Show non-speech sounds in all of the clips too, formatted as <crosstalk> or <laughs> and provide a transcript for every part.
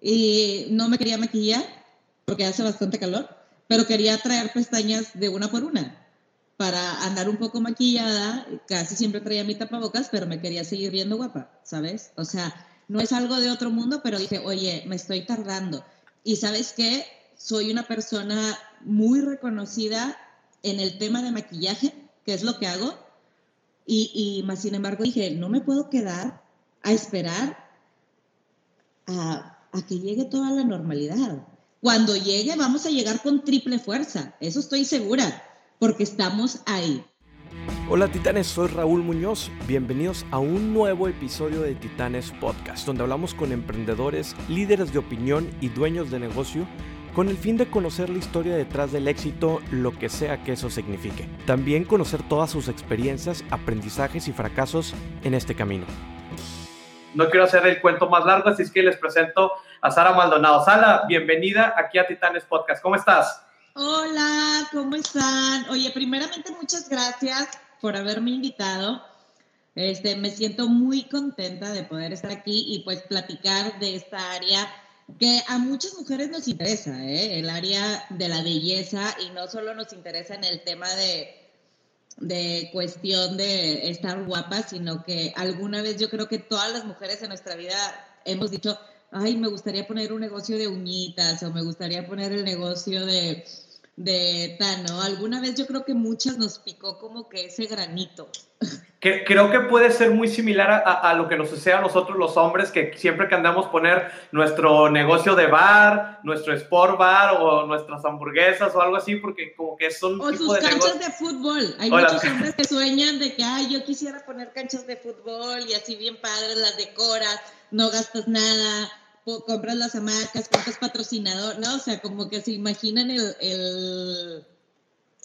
y no me quería maquillar porque hace bastante calor, pero quería traer pestañas de una por una para andar un poco maquillada. Casi siempre traía mi tapabocas, pero me quería seguir viendo guapa, ¿sabes? O sea, no es algo de otro mundo, pero dije, oye, me estoy tardando. Y sabes qué? Soy una persona muy reconocida en el tema de maquillaje, que es lo que hago. Y, y más sin embargo dije, no me puedo quedar a esperar a, a que llegue toda la normalidad. Cuando llegue vamos a llegar con triple fuerza, eso estoy segura, porque estamos ahí. Hola titanes, soy Raúl Muñoz. Bienvenidos a un nuevo episodio de Titanes Podcast, donde hablamos con emprendedores, líderes de opinión y dueños de negocio con el fin de conocer la historia detrás del éxito, lo que sea que eso signifique. También conocer todas sus experiencias, aprendizajes y fracasos en este camino. No quiero hacer el cuento más largo, así es que les presento a Sara Maldonado. Sara, bienvenida aquí a Titanes Podcast. ¿Cómo estás? Hola, ¿cómo están? Oye, primeramente muchas gracias por haberme invitado. Este, me siento muy contenta de poder estar aquí y pues platicar de esta área que a muchas mujeres nos interesa, ¿eh? el área de la belleza y no solo nos interesa en el tema de de cuestión de estar guapa, sino que alguna vez yo creo que todas las mujeres en nuestra vida hemos dicho, ay, me gustaría poner un negocio de uñitas o me gustaría poner el negocio de, de Tano. Alguna vez yo creo que muchas nos picó como que ese granito. Que, creo que puede ser muy similar a, a, lo que nos sucede a nosotros los hombres, que siempre que andamos poner nuestro negocio de bar, nuestro sport bar o nuestras hamburguesas o algo así, porque como que son... O sus canchas de fútbol. Hay muchos hombres que <laughs> sueñan de que, ay, yo quisiera poner canchas de fútbol y así bien padres, las decoras, no gastas nada, compras las hamacas, compras patrocinador, ¿no? O sea, como que se imaginan el,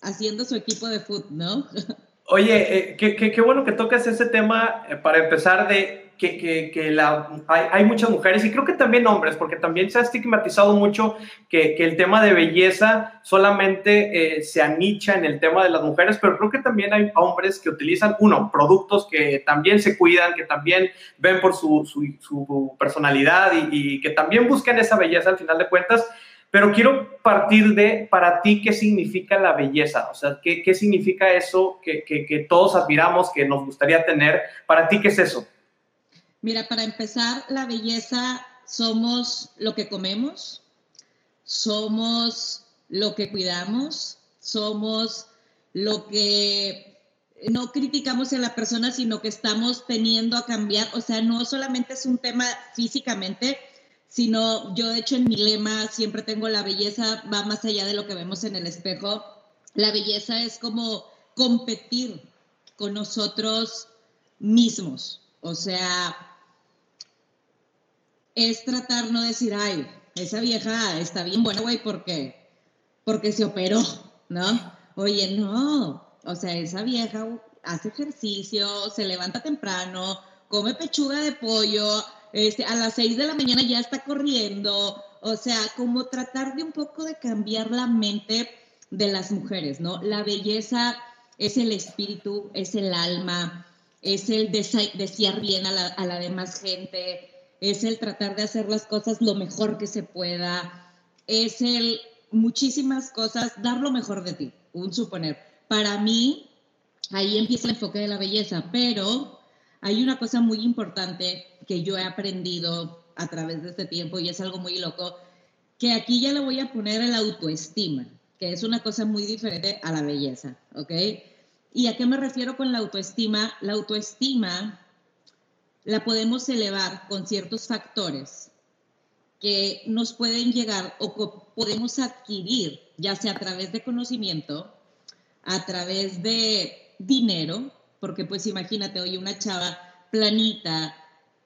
haciendo su equipo de fútbol, ¿no? <laughs> Oye, eh, qué, bueno que tocas ese tema eh, para empezar de que, que, que la, hay, hay, muchas mujeres y creo que también hombres, porque también se ha estigmatizado mucho que, el tema de belleza solamente eh, se anicha en el tema de las mujeres, pero creo que también hay hombres que utilizan, uno, productos que también se cuidan, que también ven por su, su, su personalidad y, y que también buscan esa belleza al final de cuentas. Pero quiero partir de, para ti, ¿qué significa la belleza? O sea, ¿qué, qué significa eso que, que, que, todos admiramos, que nos gustaría tener? Para ti, ¿qué es eso? Mira, para empezar, la belleza somos lo que comemos, somos lo que cuidamos, somos lo que no criticamos en la persona, sino que estamos teniendo a cambiar. O sea, no solamente es un tema físicamente, sino yo de hecho en mi lema siempre tengo la belleza va más allá de lo que vemos en el espejo. La belleza es como competir con nosotros mismos. O sea, es tratar no decir, ay, esa vieja está bien buena, güey, ¿por qué? Porque se operó, ¿no? Oye, no, o sea, esa vieja hace ejercicio, se levanta temprano, come pechuga de pollo, este, a las 6 de la mañana ya está corriendo, o sea, como tratar de un poco de cambiar la mente de las mujeres, ¿no? La belleza es el espíritu, es el alma, es el desear bien a la, a la demás gente, es el tratar de hacer las cosas lo mejor que se pueda, es el muchísimas cosas, dar lo mejor de ti, un suponer. Para mí, ahí empieza el enfoque de la belleza, pero hay una cosa muy importante que yo he aprendido a través de este tiempo y es algo muy loco, que aquí ya le voy a poner el autoestima, que es una cosa muy diferente a la belleza, ¿ok? ¿Y a qué me refiero con la autoestima? La autoestima la podemos elevar con ciertos factores que nos pueden llegar o podemos adquirir, ya sea a través de conocimiento, a través de dinero, porque pues imagínate, oye, una chava planita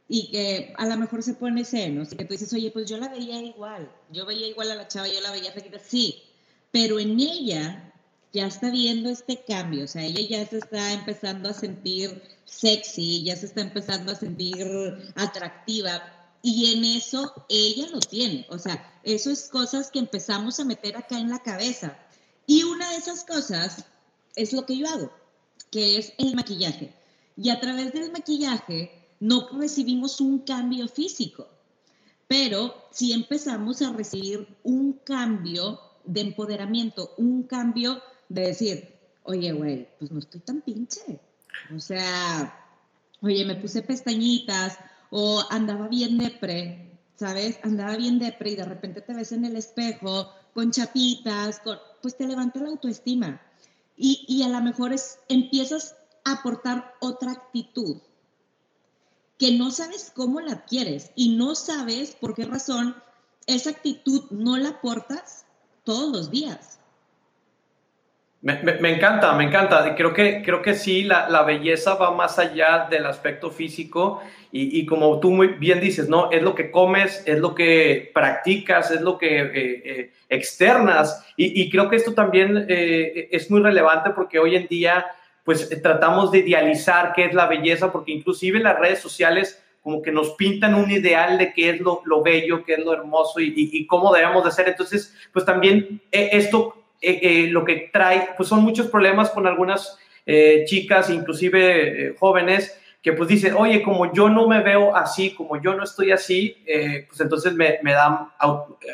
y que a lo mejor se pone senos y que tú dices, oye, pues yo la veía igual, yo veía igual a la chava, yo la veía flaquita, sí, pero en ella ya está viendo este cambio, o sea, ella ya se está empezando a sentir sexy, ya se está empezando a sentir atractiva y en eso ella lo tiene, o sea, eso es cosas que empezamos a meter acá en la cabeza. Y una de esas cosas es lo que yo hago que es el maquillaje. Y a través del maquillaje no recibimos un cambio físico, pero si empezamos a recibir un cambio de empoderamiento, un cambio de decir, oye, güey, pues no estoy tan pinche. O sea, oye, me puse pestañitas o andaba bien depre, ¿sabes? Andaba bien depre y de repente te ves en el espejo con chapitas, pues te levanta la autoestima. Y, y a lo mejor es, empiezas a aportar otra actitud que no sabes cómo la adquieres y no sabes por qué razón esa actitud no la aportas todos los días. Me, encanta, me encanta. Creo que, creo que sí, la, belleza va más allá del aspecto físico y, como tú muy bien dices, ¿no? Es lo que comes, es lo que practicas, es lo que eh, eh, externas. Y, creo que esto también eh, es muy relevante porque hoy en día, pues tratamos de idealizar qué es la belleza, porque inclusive las redes sociales como que nos pintan un ideal de qué es lo, lo bello, qué es lo hermoso y, y, cómo debemos de ser. Entonces, pues también esto eh, eh, lo que trae, pues son muchos problemas con algunas eh, chicas, inclusive jóvenes, que pues dicen, oye, como yo no me veo así, como yo no estoy así, pues entonces me, me dan,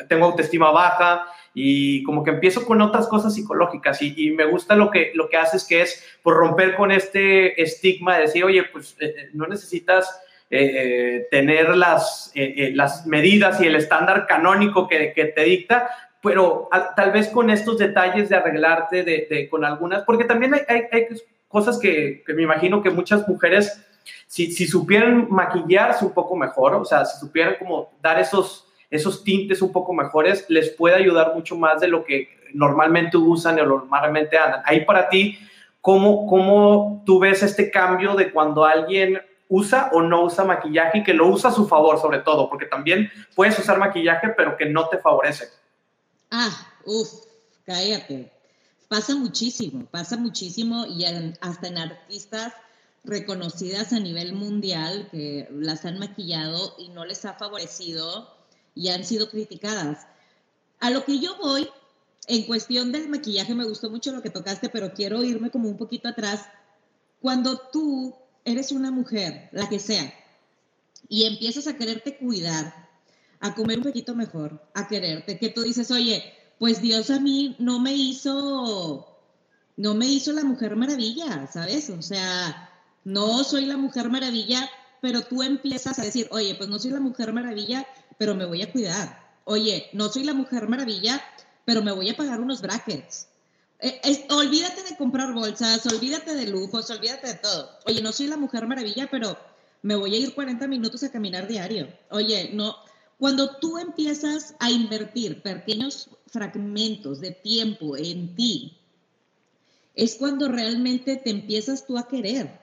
tengo autoestima baja y como que empiezo con otras cosas psicológicas y, me gusta lo que, lo que haces, que es por romper con este estigma de decir, oye, pues no necesitas tener las, las medidas y el estándar canónico que, te dicta, pero tal vez con estos detalles de arreglarte de, con algunas, porque también hay, hay, cosas que, me imagino que muchas mujeres, si, si, supieran maquillarse un poco mejor, o sea, si supieran como dar esos, esos tintes un poco mejores, les puede ayudar mucho más de lo que normalmente usan o normalmente andan. Ahí para ti, ¿cómo, ¿cómo tú ves este cambio de cuando alguien usa o no usa maquillaje y que lo usa a su favor sobre todo, porque también puedes usar maquillaje pero que no te favorece? Ah, uff, cállate. Pasa muchísimo, pasa muchísimo y hasta en artistas reconocidas a nivel mundial que las han maquillado y no les ha favorecido y han sido criticadas. A lo que yo voy, en cuestión del maquillaje, me gustó mucho lo que tocaste, pero quiero irme como un poquito atrás. Cuando tú eres una mujer, la que sea, y empiezas a quererte cuidar, a comer un poquito mejor, a quererte, que tú dices, oye, pues Dios a mí no me hizo, no me hizo la mujer maravilla, ¿sabes? O sea, no soy la mujer maravilla, pero tú empiezas a decir, oye, pues no soy la mujer maravilla, pero me voy a cuidar. Oye, no soy la mujer maravilla, pero me voy a pagar unos brackets. Eh, olvídate de comprar bolsas, olvídate de lujos, olvídate de todo. Oye, no soy la mujer maravilla, pero me voy a ir 40 minutos a caminar diario. Oye, no, cuando tú empiezas a invertir pequeños fragmentos de tiempo en ti, es cuando realmente te empiezas tú a querer.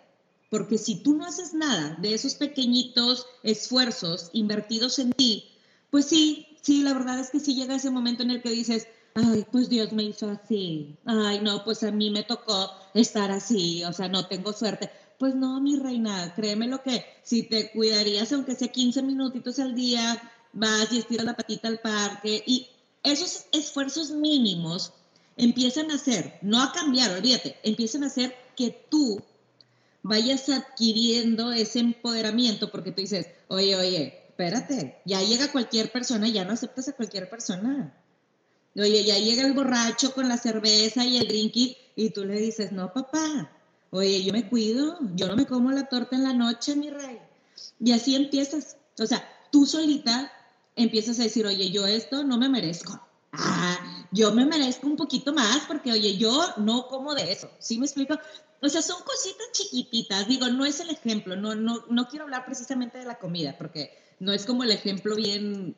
Porque si tú no haces nada de esos pequeñitos esfuerzos invertidos en ti, pues sí, sí, la verdad es que sí llega ese momento en el que dices, ay, pues Dios me hizo así, ay, no, pues a mí me tocó estar así, o sea, no tengo suerte. Pues no, mi reina, créeme lo que si te cuidarías, aunque sea 15 minutitos al día, vas y estiras la patita al parque y esos esfuerzos mínimos empiezan a hacer, no a cambiar, olvídate, empiezan a hacer que tú vayas adquiriendo ese empoderamiento porque tú dices, oye, oye, espérate, ya llega cualquier persona, ya no aceptas a cualquier persona. Oye, ya llega el borracho con la cerveza y el drinky y tú le dices, no, papá, oye, yo me cuido, yo no me como la torta en la noche, mi rey. Y así empiezas. O sea, tú solita empiezas a decir, oye, yo esto no me merezco. Ah, yo me merezco un poquito más porque, oye, yo no como de eso. ¿Sí me explico? O sea, son cositas chiquititas. Digo, no es el ejemplo. No, no, no quiero hablar precisamente de la comida porque no es como el ejemplo bien.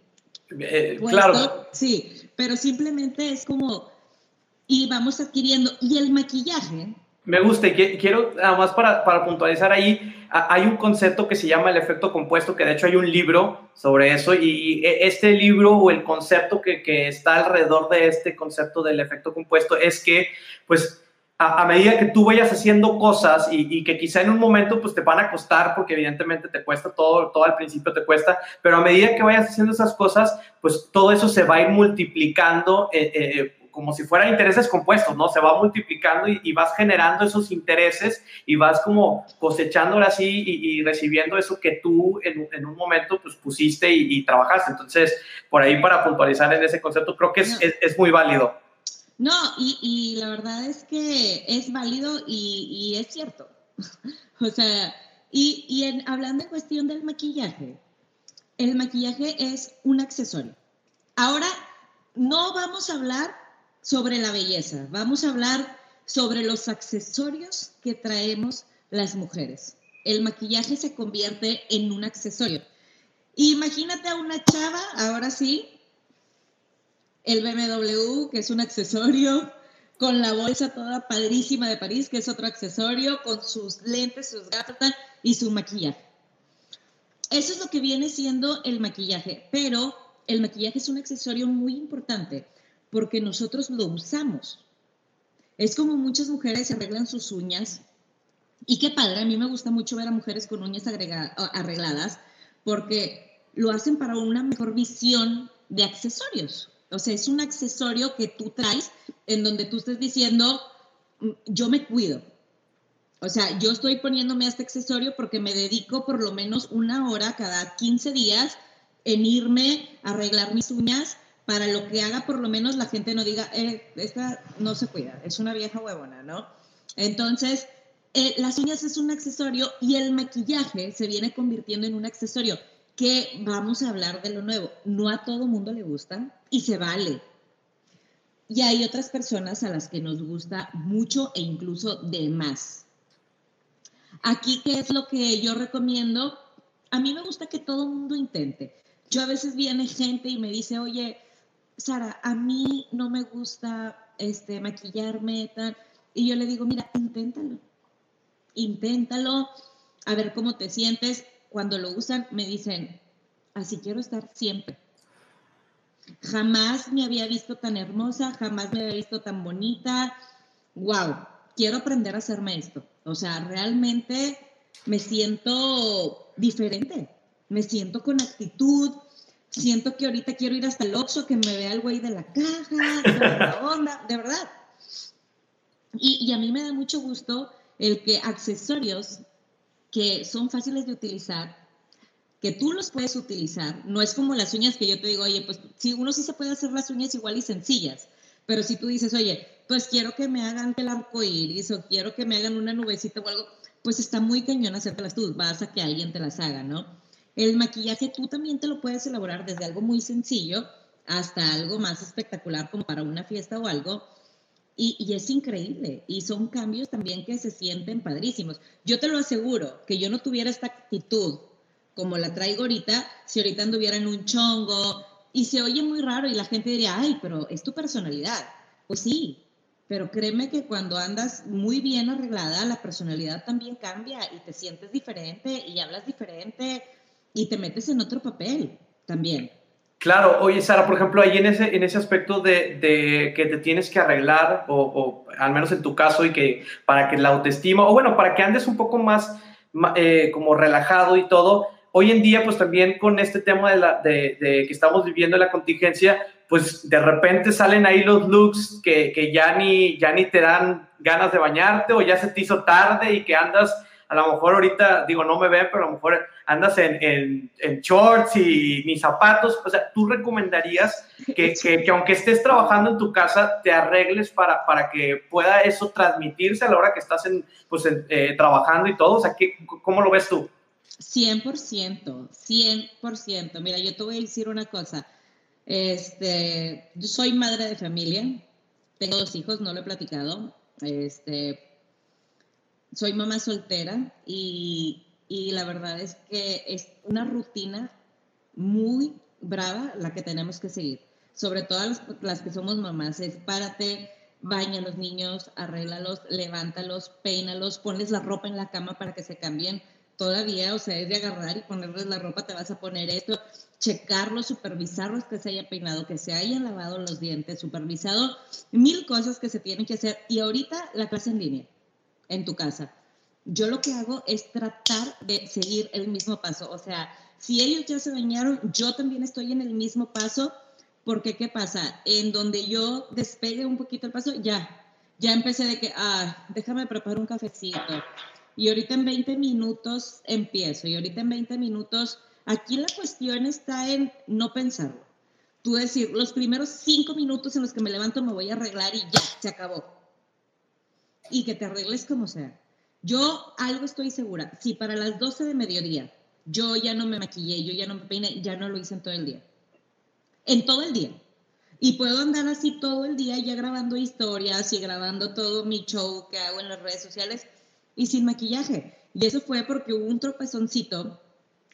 Eh, claro. Sí, pero simplemente es como. Y vamos adquiriendo. Y el maquillaje me gusta y quiero, nada más para, para, puntualizar ahí, hay un concepto que se llama el efecto compuesto, que de hecho hay un libro sobre eso, y, e, este libro o el concepto que, que, está alrededor de este concepto del efecto compuesto es que, pues, a, medida que tú vayas haciendo cosas y, y, que quizá en un momento pues te van a costar porque evidentemente te cuesta todo, todo al principio te cuesta, pero a medida que vayas haciendo esas cosas, pues todo eso se va a ir multiplicando. Eh, eh, como si fueran intereses compuestos, ¿no? Se va multiplicando y, vas generando esos intereses y vas como cosechando así y, recibiendo eso que tú en, un momento pues pusiste y, trabajaste. Entonces, por ahí para puntualizar en ese concepto, creo que es, es, muy válido. No, y, la verdad es que es válido y, es cierto. <laughs> o sea, y, en, hablando en cuestión del maquillaje, el maquillaje es un accesorio. Ahora, no vamos a hablar sobre la belleza, vamos a hablar sobre los accesorios que traemos las mujeres. El maquillaje se convierte en un accesorio. Imagínate a una chava, ahora sí, el BMW, que es un accesorio, con la bolsa toda padrísima de París, que es otro accesorio, con sus lentes, sus gafas y su maquillaje. Eso es lo que viene siendo el maquillaje, pero el maquillaje es un accesorio muy importante porque nosotros lo usamos. Es como muchas mujeres se arreglan sus uñas y qué padre, a mí me gusta mucho ver a mujeres con uñas arregladas porque lo hacen para una mejor visión de accesorios. O sea, es un accesorio que tú traes en donde tú estés diciendo, mm, yo me cuido. O sea, yo estoy poniéndome este accesorio porque me dedico por lo menos una hora cada 15 días en irme a arreglar mis uñas para lo que haga por lo menos la gente no diga, eh, esta no se cuida, es una vieja huevona, ¿no? Entonces, eh, las uñas es un accesorio y el maquillaje se viene convirtiendo en un accesorio que vamos a hablar de lo nuevo. No a todo mundo le gusta y se vale. Y hay otras personas a las que nos gusta mucho e incluso de más. Aquí, ¿qué es lo que yo recomiendo? A mí me gusta que todo mundo intente. Yo a veces viene gente y me dice, oye, Sara, a mí no me gusta este, maquillarme, tal. Y yo le digo, mira, inténtalo. Inténtalo, a ver cómo te sientes. Cuando lo usan, me dicen, así quiero estar siempre. Jamás me había visto tan hermosa, jamás me había visto tan bonita. Wow, quiero aprender a hacerme esto. O sea, realmente me siento diferente me siento con actitud, siento que ahorita quiero ir hasta el Oxxo, que me vea el güey de la caja, de la onda, de verdad. Y, y, a mí me da mucho gusto el que accesorios que son fáciles de utilizar, que tú los puedes utilizar, no es como las uñas que yo te digo, oye, pues si uno sí se puede hacer las uñas igual y sencillas, pero si tú dices, oye, pues quiero que me hagan el arco iris o quiero que me hagan una nubecita o algo, pues está muy cañón hacértelas tú, vas a que alguien te las haga, ¿no? El maquillaje tú también te lo puedes elaborar desde algo muy sencillo hasta algo más espectacular como para una fiesta o algo. Y, es increíble. Y son cambios también que se sienten padrísimos. Yo te lo aseguro, que yo no tuviera esta actitud como la traigo ahorita, si ahorita anduviera en un chongo y se oye muy raro y la gente diría, ay, pero es tu personalidad. Pues sí, pero créeme que cuando andas muy bien arreglada, la personalidad también cambia y te sientes diferente y hablas diferente y te metes en otro papel también. Claro, oye Sara, por ejemplo, ahí en ese, en ese aspecto de, de que te tienes que arreglar, o, al menos en tu caso, y que para que la autoestima, o bueno, para que andes un poco más eh, como relajado y todo, hoy en día pues también con este tema de, la, de que estamos viviendo la contingencia, pues de repente salen ahí los looks que, que ya, ni, ya ni te dan ganas de bañarte o ya se te hizo tarde y que andas a lo mejor ahorita, digo, no me ven, pero a lo mejor andas en, en, shorts y ni zapatos. O sea, ¿tú recomendarías <laughs> que, que, aunque estés trabajando en tu casa, te arregles para, para que pueda eso transmitirse a la hora que estás en, pues, eh, trabajando y todo? O sea, ¿qué, ¿cómo lo ves tú? 100%, 100%. Mira, yo te voy a decir una cosa. Este, yo soy madre de familia, tengo dos hijos, no lo he platicado. Este, soy mamá soltera y, la verdad es que es una rutina muy brava la que tenemos que seguir. Sobre todo las, que somos mamás, es párate, baña a los niños, arréglalos, levántalos, peínalos, ponles la ropa en la cama para que se cambien todavía, o sea, es de agarrar y ponerles la ropa, te vas a poner esto, checarlos, supervisarlos que se haya peinado, que se hayan lavado los dientes, supervisado mil cosas que se tienen que hacer. Y ahorita la clase en línea en tu casa. Yo lo que hago es tratar de seguir el mismo paso. O sea, si ellos ya se bañaron, yo también estoy en el mismo paso Porque, ¿qué pasa? En donde yo despegue un poquito el paso, ya, ya empecé de que, ah, déjame preparar un cafecito. Y ahorita en 20 minutos empiezo. Y ahorita en 20 minutos, aquí la cuestión está en no pensarlo. Tú decir, los primeros cinco minutos en los que me levanto me voy a arreglar y ya, se acabó. Y que te arregles como sea. Yo algo estoy segura, si para las 12 de mediodía yo ya no me maquillé, yo ya no me peiné, ya no lo hice en todo el día. En todo el día. Y puedo andar así todo el día ya grabando historias y grabando todo mi show que hago en las redes sociales y sin maquillaje. Y eso fue porque hubo un tropezoncito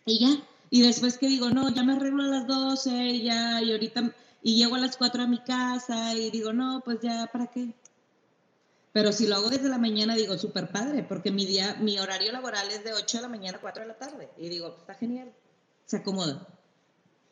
y ya. Y después que digo, no, ya me arreglo a las 12, ya, y ahorita, y llego a las 4 a mi casa y digo, no, pues ya, ¿para qué? Pero si lo hago desde la mañana, digo, súper padre, porque mi día, mi horario laboral es de 8 de la mañana a 4 de la tarde. Y digo, está genial, se acomoda.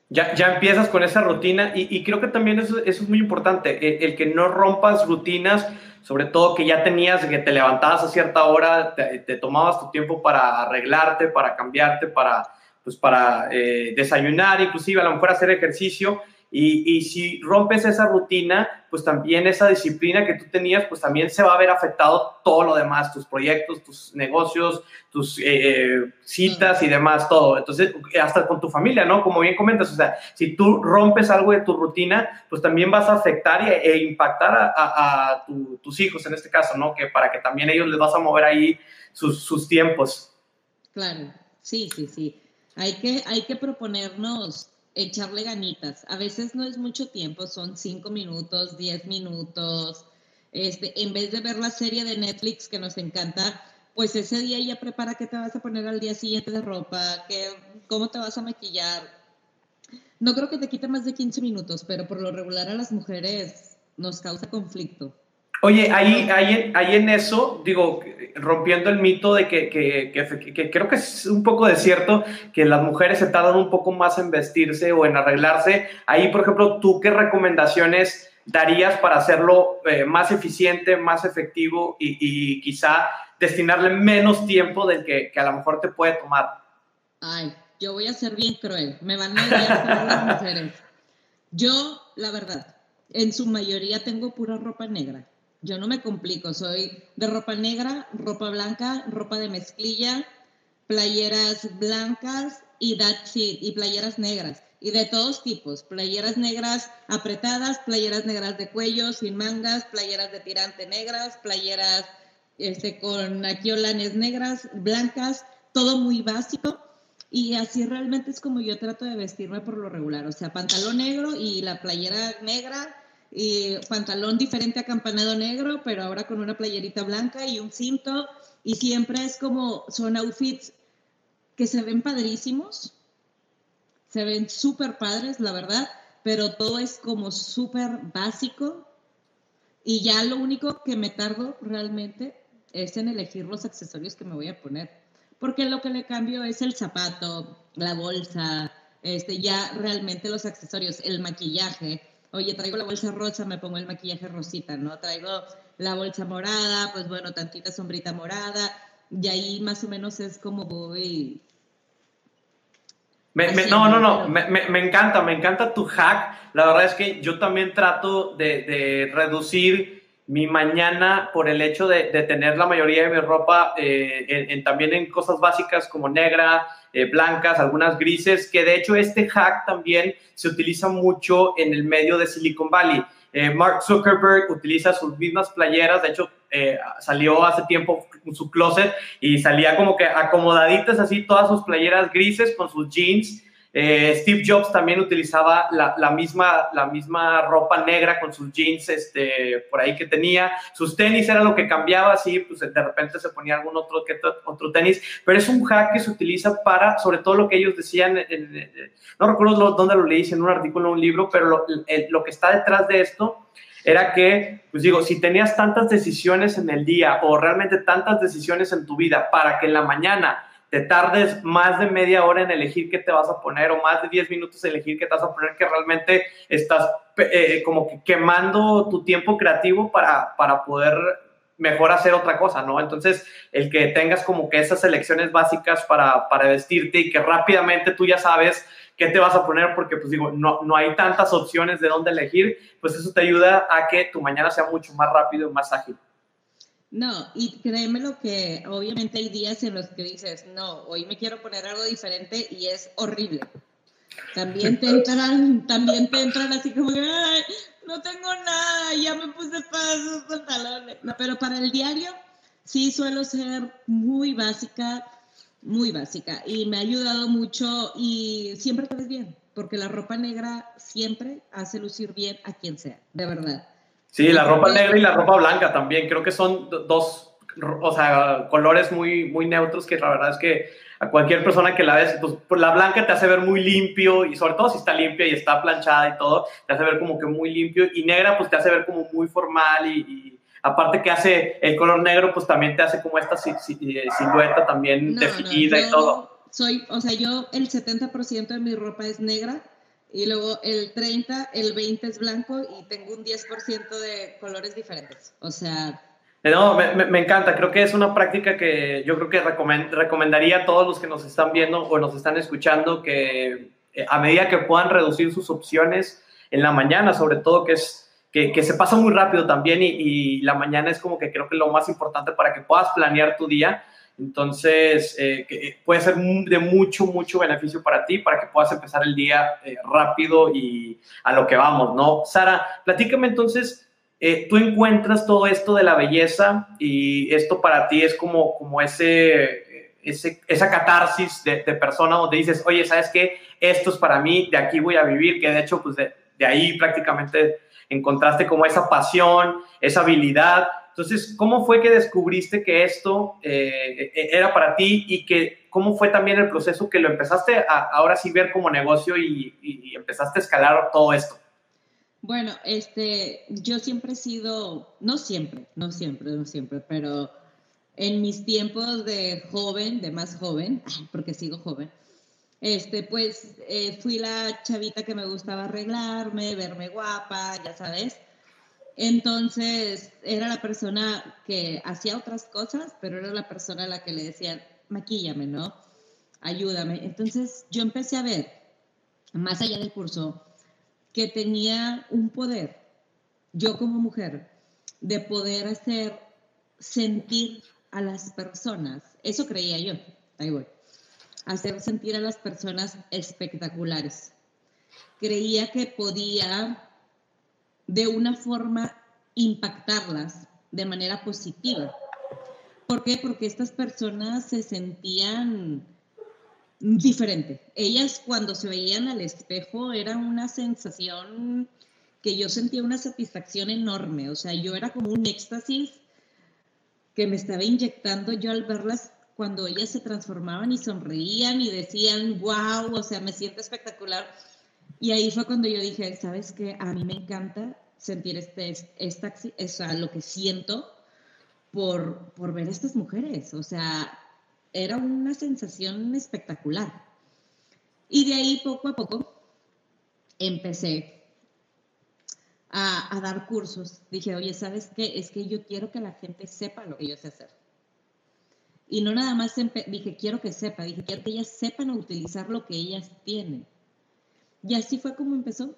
Ya, ya empiezas con esa rutina y, y creo que también eso, eso, es muy importante, el, que no rompas rutinas, sobre todo que ya tenías, que te levantabas a cierta hora, te, te tomabas tu tiempo para arreglarte, para cambiarte, para, pues para eh, desayunar, inclusive a lo mejor hacer ejercicio y, y, si rompes esa rutina, pues también esa disciplina que tú tenías, pues también se va a ver afectado todo lo demás, tus proyectos, tus negocios, tus eh, eh citas y demás, todo. Entonces, hasta con tu familia, ¿no? Como bien comentas, o sea, si tú rompes algo de tu rutina, pues también vas a afectar e, e impactar a, a, a tu, tus hijos en este caso, ¿no? Que para que también ellos les vas a mover ahí sus, sus tiempos. Claro, sí, sí, sí. Hay que, hay que proponernos echarle ganitas. A veces no es mucho tiempo, son cinco minutos, diez minutos. Este, en vez de ver la serie de Netflix que nos encanta, pues ese día ya prepara qué te vas a poner al día siguiente de ropa, qué, cómo te vas a maquillar. No creo que te quite más de 15 minutos, pero por lo regular a las mujeres nos causa conflicto. Oye, ahí, ahí, ahí en eso, digo, rompiendo el mito de que, que, creo que es un poco de cierto que las mujeres se tardan un poco más en vestirse o en arreglarse. Ahí, por ejemplo, ¿tú qué recomendaciones darías para hacerlo eh, más eficiente, más efectivo y, y, quizá destinarle menos tiempo del que, a lo mejor te puede tomar? Ay, yo voy a ser bien cruel. Me van a odiar las mujeres. Yo, la verdad, en su mayoría tengo pura ropa negra. Yo no me complico, soy de ropa negra, ropa blanca, ropa de mezclilla, playeras blancas y that's y playeras negras. Y de todos tipos, playeras negras apretadas, playeras negras de cuello, sin mangas, playeras de tirante negras, playeras este, con aquiolanes negras, blancas, todo muy básico. Y así realmente es como yo trato de vestirme por lo regular. O sea, pantalón negro y la playera negra, y pantalón diferente a campanado negro, pero ahora con una playerita blanca y un cinto. Y siempre es como, son outfits que se ven padrísimos, se ven súper padres, la verdad, pero todo es como súper básico. Y ya lo único que me tardo realmente es en elegir los accesorios que me voy a poner. Porque lo que le cambio es el zapato, la bolsa, este, ya realmente los accesorios, el maquillaje, oye, traigo la bolsa rosa, me pongo el maquillaje rosita, ¿no? Traigo la bolsa morada, pues bueno, tantita sombrita morada, y ahí más o menos es como voy. Me, no, no, no, me, encanta, me encanta tu hack. La verdad es que yo también trato de reducir mi mañana por el hecho de, tener la mayoría de mi ropa eh, también en cosas básicas como negra, eh, blancas, algunas grises, que de hecho este hack también se utiliza mucho en el medio de Silicon Valley. Eh, Mark Zuckerberg utiliza sus mismas playeras, de hecho eh, salió hace tiempo su closet y salía como que acomodaditas así todas sus playeras grises con sus jeans eh, Steve Jobs también utilizaba la, misma, ropa negra con sus jeans este, por ahí que tenía. Sus tenis era lo que cambiaba, así, pues de repente se ponía algún otro, otro tenis. Pero es un hack que se utiliza para, sobre todo lo que ellos decían, no recuerdo dónde lo leí, en un artículo, en un libro, pero lo, lo que está detrás de esto era que, pues digo, si tenías tantas decisiones en el día o realmente tantas decisiones en tu vida para que en la mañana te tardes más de media hora en elegir qué te vas a poner o más de 10 minutos en elegir qué te vas a poner, que realmente estás eh, como que quemando tu tiempo creativo para, para poder mejor hacer otra cosa, ¿no? Entonces, el que tengas como que esas elecciones básicas para, para vestirte y que rápidamente tú ya sabes qué te vas a poner, porque pues digo, no, no hay tantas opciones de dónde elegir, pues eso te ayuda a que tu mañana sea mucho más rápido y más ágil. No, y créeme lo que obviamente hay días en los que dices, no, hoy me quiero poner algo diferente y es horrible. También te entran, también te entran así como ay, no tengo nada, ya me puse pasos, pantalones. No, pero para el diario sí suelo ser muy básica, muy básica y me ha ayudado mucho y siempre te ves bien, porque la ropa negra siempre hace lucir bien a quien sea, de verdad. Sí, la ropa negra y la ropa blanca también, creo que son dos, o sea, colores muy, muy neutros que la verdad es que a cualquier persona que la ves, pues, pues, la blanca te hace ver muy limpio y sobre todo si está limpia y está planchada y todo, te hace ver como que muy limpio y negra pues te hace ver como muy formal y, aparte que hace el color negro pues también te hace como esta eh, silueta también definida y todo. Soy, o sea, yo el 70% de mi ropa es negra y luego el 30, el 20 es blanco y tengo un 10% de colores diferentes. O sea, no, me, encanta. Creo que es una práctica que yo creo que recomendaría a todos los que nos están viendo o nos están escuchando que eh, a medida que puedan reducir sus opciones en la mañana, sobre todo que es que, se pasa muy rápido también y, la mañana es como que creo que lo más importante para que puedas planear tu día. Entonces, eh, que puede ser de mucho, mucho beneficio para ti, para que puedas empezar el día eh, rápido y a lo que vamos, ¿no? Sara, platícame entonces, eh, tú encuentras todo esto de la belleza y esto para ti es como, como ese, ese esa catarsis de, persona donde dices, oye, ¿sabes qué? Esto es para mí, de aquí voy a vivir, que de hecho, pues de, de ahí prácticamente encontraste como esa pasión, esa habilidad. Entonces, ¿cómo fue que descubriste que esto eh, e, era para ti y que cómo fue también el proceso que lo empezaste a ahora sí ver como negocio y, y empezaste a escalar todo esto? Bueno, este, yo siempre he sido, no siempre, no siempre, no siempre, pero en mis tiempos de joven, de más joven, <laughs> porque sigo joven, este, pues eh, fui la chavita que me gustaba arreglarme, verme guapa, ya sabes. Entonces era la persona que hacía otras cosas, pero era la persona a la que le decían, maquíllame, ¿no? Ayúdame. Entonces yo empecé a ver, más allá del curso, que tenía un poder, yo como mujer, de poder hacer sentir a las personas, eso creía yo, ahí voy, hacer sentir a las personas espectaculares. Creía que podía de una forma impactarlas de manera positiva. ¿Por qué? Porque estas personas se sentían diferente. Ellas cuando se veían al espejo era una sensación que yo sentía una satisfacción enorme, o sea, yo era como un éxtasis que me estaba inyectando yo al verlas cuando ellas se transformaban y sonreían y decían, wow, o sea, me siento espectacular. Y ahí fue cuando yo dije, ¿sabes qué? A mí me encanta sentir este, esta, o sea, lo que siento por, por ver a estas mujeres, o sea, era una sensación espectacular. Y de ahí poco a poco empecé a, dar cursos. Dije, oye, ¿sabes qué? Es que yo quiero que la gente sepa lo que yo sé hacer. Y no nada más dije, quiero que sepa, dije, quiero que ellas sepan utilizar lo que ellas tienen. Y así fue como empezó.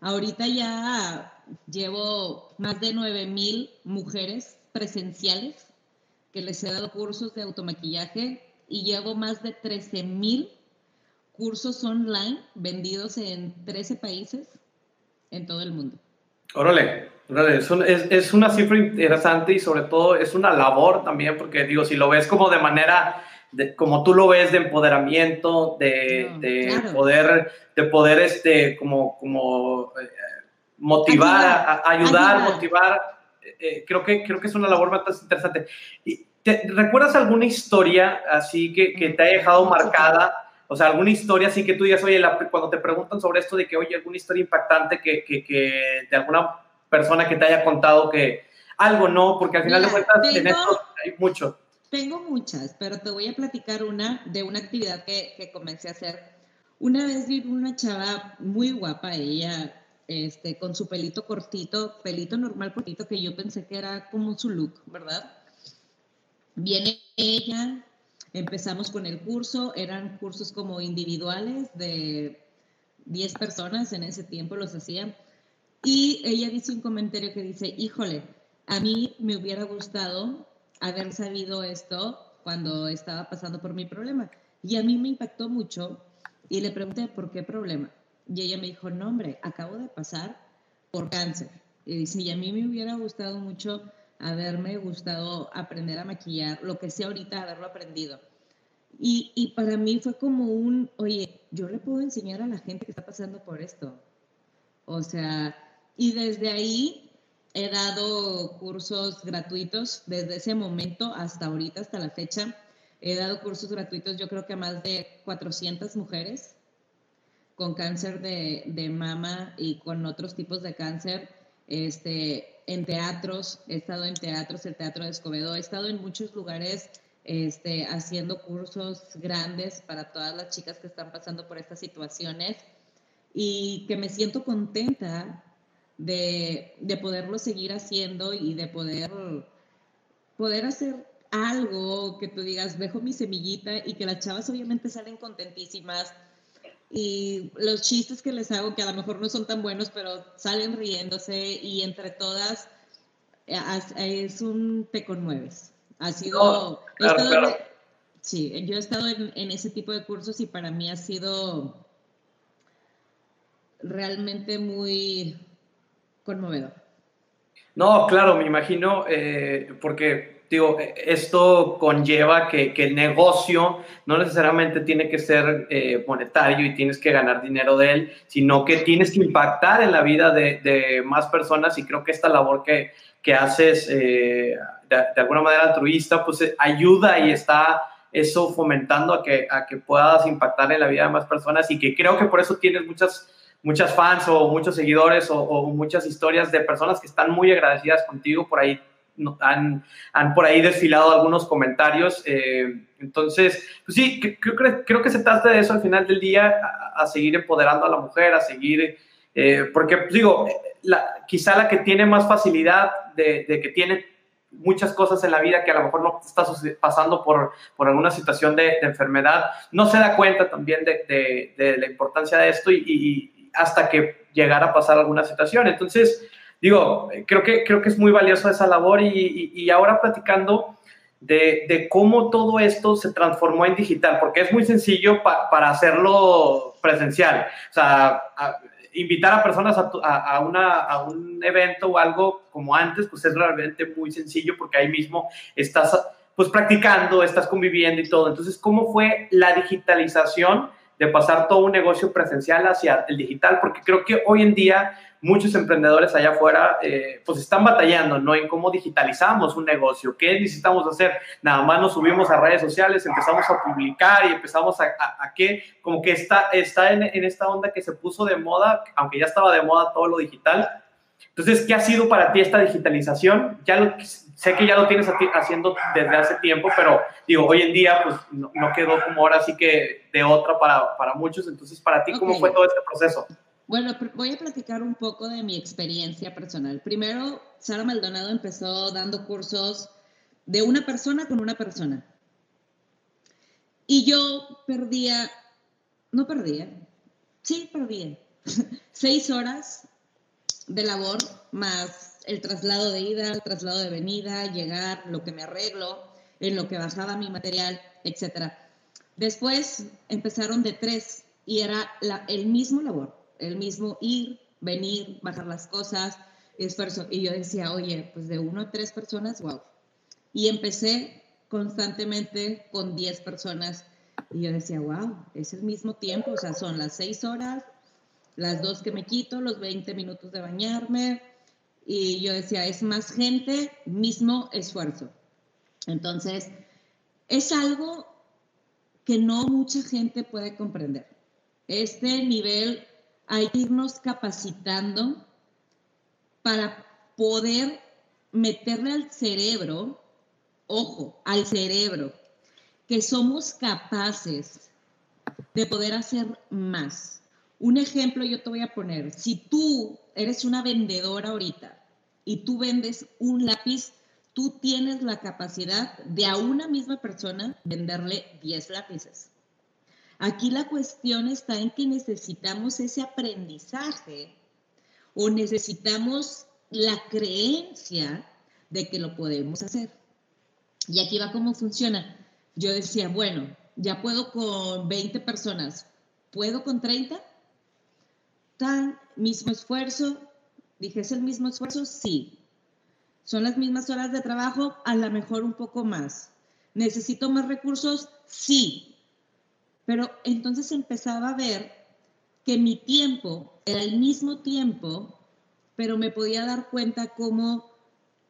Ahorita ya llevo más de 9 mil mujeres presenciales que les he dado cursos de automaquillaje y llevo más de 13 mil cursos online vendidos en 13 países en todo el mundo. Órale es, es, una cifra interesante y sobre todo es una labor también, porque digo, si lo ves como de manera, de, como tú lo ves, de empoderamiento, de, de poder, de poder, este, como, como eh, motivar, ayudar, motivar eh, creo, que, creo que es una labor bastante interesante. ¿Te, ¿Recuerdas alguna historia así que, que, te haya dejado marcada? O sea, alguna historia así que tú digas, oye, cuando te preguntan sobre esto de que, oye, alguna historia impactante que, que, que de alguna persona que te haya contado que algo no, porque al final de cuentas en esto hay mucho. Tengo muchas, pero te voy a platicar una de una actividad que, que comencé a hacer. Una vez vi una chava muy guapa, ella este, con su pelito cortito, pelito normal cortito, que yo pensé que era como su look, ¿verdad? Viene ella, empezamos con el curso, eran cursos como individuales de 10 personas, en ese tiempo los hacían, y ella dice un comentario que dice, híjole, a mí me hubiera gustado haber sabido esto cuando estaba pasando por mi problema. Y a mí me impactó mucho y le pregunté, ¿por qué problema? Y ella me dijo, no, hombre, acabo de pasar por cáncer. Y dice, y a mí me hubiera gustado mucho haberme gustado aprender a maquillar, lo que sea ahorita, haberlo aprendido. Y, y para mí fue como un, oye, yo le puedo enseñar a la gente que está pasando por esto. O sea, y desde ahí he dado cursos gratuitos desde ese momento hasta ahorita, hasta la fecha. He dado cursos gratuitos, yo creo que a más de 400 mujeres con cáncer de, de mama y con otros tipos de cáncer. Este, en teatros, he estado en teatros, el Teatro de Escobedo, he estado en muchos lugares este, haciendo cursos grandes para todas las chicas que están pasando por estas situaciones y que me siento contenta de, de poderlo seguir haciendo y de poder, poder hacer algo que tú digas, dejo mi semillita y que las chavas obviamente salen contentísimas y los chistes que les hago, que a lo mejor no son tan buenos, pero salen riéndose y entre todas eh, es un te conmueves. Ha sido... sí, yo he estado en, en, ese tipo de cursos y para mí ha sido realmente muy conmovedor. No, claro, me imagino, eh, porque digo, esto conlleva que, que, el negocio no necesariamente tiene que ser eh, monetario y tienes que ganar dinero de él, sino que tienes que impactar en la vida de, de más personas y creo que esta labor que, que haces eh, de, de, alguna manera altruista, pues ayuda y está eso fomentando a que, a que puedas impactar en la vida de más personas y que creo que por eso tienes muchas muchas fans o muchos seguidores o, o, muchas historias de personas que están muy agradecidas contigo. Por ahí han, han por ahí desfilado algunos comentarios. Eh, entonces, pues sí, creo, creo, que se trata de eso al final del día, a, a seguir empoderando a la mujer, a seguir, eh, porque pues digo, la, quizá la que tiene más facilidad de, de, que tiene muchas cosas en la vida que a lo mejor no está pasando por, por alguna situación de, de enfermedad, no se da cuenta también de, de la importancia de esto y, y hasta que llegara a pasar alguna situación. Entonces, digo, creo que, creo que es muy valioso esa labor y, ahora platicando de, cómo todo esto se transformó en digital, porque es muy sencillo pa, para hacerlo presencial. O sea, invitar a personas a, a, una, a, un evento o algo como antes, pues es realmente muy sencillo porque ahí mismo estás pues practicando, estás conviviendo y todo. Entonces, ¿cómo fue la digitalización? De pasar todo un negocio presencial hacia el digital, porque creo que hoy en día muchos emprendedores allá afuera eh, pues están batallando, ¿no? En cómo digitalizamos un negocio, qué necesitamos hacer. Nada más nos subimos a redes sociales, empezamos a publicar y empezamos a, a, a qué, como que está, está en, en, esta onda que se puso de moda, aunque ya estaba de moda todo lo digital. Entonces, ¿qué ha sido para ti esta digitalización? Ya lo, sé que ya lo tienes haciendo desde hace tiempo, pero digo, hoy en día pues no, no quedó como ahora sí que de otra para, para muchos. Entonces, para ti, ¿cómo okay. fue todo este proceso? Bueno, voy a platicar un poco de mi experiencia personal. Primero, Sara Maldonado empezó dando cursos de una persona con una persona. Y yo perdía, no perdía, sí perdía, <laughs> seis horas de labor más el traslado de ida, el traslado de venida, llegar, lo que me arreglo, en lo que bajaba mi material, etc. Después empezaron de tres y era el mismo labor, el mismo ir, venir, bajar las cosas, esfuerzo. Y yo decía, oye, pues de uno a tres personas, wow. Y empecé constantemente con diez personas y yo decía, wow, es el mismo tiempo, o sea, son las seis horas, las dos que me quito, los 20 minutos de bañarme, y yo decía, es más gente, mismo esfuerzo. Entonces, es algo que no mucha gente puede comprender. Este nivel hay que irnos capacitando para poder meterle al cerebro, ojo, al cerebro, que somos capaces de poder hacer más. Un ejemplo yo te voy a poner. Si tú eres una vendedora ahorita y tú vendes un lápiz, tú tienes la capacidad de a una misma persona venderle 10 lápices. Aquí la cuestión está en que necesitamos ese aprendizaje o necesitamos la creencia de que lo podemos hacer. Y aquí va cómo funciona. Yo decía, bueno, ya puedo con 20 personas, ¿puedo con 30? Tan mismo esfuerzo. Dije, ¿es el mismo esfuerzo? Sí. ¿Son las mismas horas de trabajo? A lo mejor un poco más. ¿Necesito más recursos? Sí. Pero entonces empezaba a ver que mi tiempo era el mismo tiempo, pero me podía dar cuenta cómo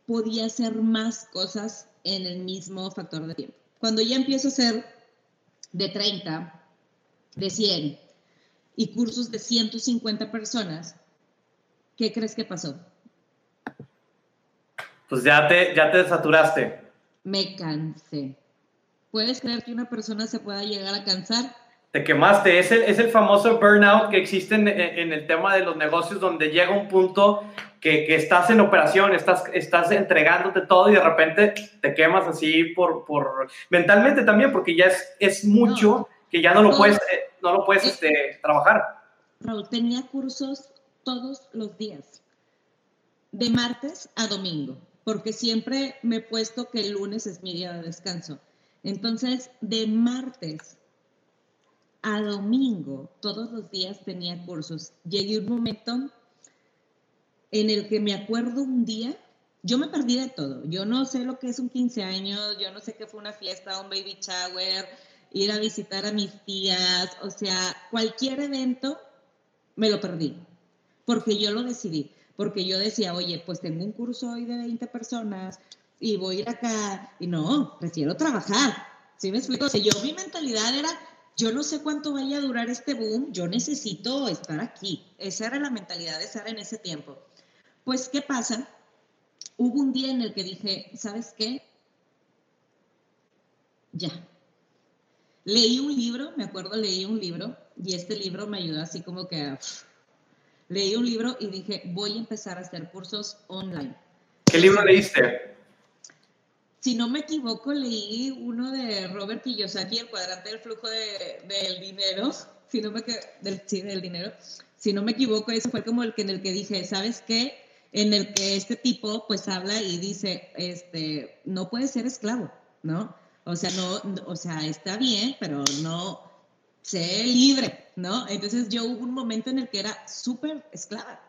podía hacer más cosas en el mismo factor de tiempo. Cuando ya empiezo a hacer de 30, de 100 y cursos de 150 personas, ¿qué crees que pasó? Pues ya te, ya te saturaste. Me cansé. ¿Puedes creer que una persona se pueda llegar a cansar? Te quemaste. Es el, es el famoso burnout que existe en, en, el tema de los negocios, donde llega un punto que, que, estás en operación, estás, estás entregándote todo y de repente te quemas así por, por mentalmente también, porque ya es, es mucho que ya no lo puedes, eh, no lo puedes este, trabajar. Raúl, tenía cursos todos los días, de martes a domingo porque siempre me he puesto que el lunes es mi día de descanso. Entonces, de martes a domingo, todos los días tenía cursos. Llegué un momento en el que me acuerdo un día, yo me perdí de todo. Yo no sé lo que es un 15 años, yo no sé qué fue una fiesta, un baby shower, ir a visitar a mis tías, o sea, cualquier evento me lo perdí, porque yo lo decidí porque yo decía, oye, pues tengo un curso hoy de 20 personas y voy a ir acá, y no, prefiero trabajar. ¿Sí me explico? O yo mi mentalidad era, yo no sé cuánto vaya a durar este boom, yo necesito estar aquí. Esa era la mentalidad de estar en ese tiempo. Pues, ¿qué pasa? Hubo un día en el que dije, ¿sabes qué? Ya. Leí un libro, me acuerdo, leí un libro, y este libro me ayudó así como que a leí un libro y dije, voy a empezar a hacer cursos online. ¿Qué libro leíste? Si no me equivoco, leí uno de Robert Kiyosaki, El cuadrante del flujo del dinero. Si no me del, sí, del dinero. Si no me equivoco, ese fue como el que en el que dije, ¿sabes qué? En el que este tipo pues habla y dice, este, no puedes ser esclavo, ¿no? O sea, no, o sea, está bien, pero no, sé libre, ¿no? Entonces yo hubo un momento en el que era súper esclava.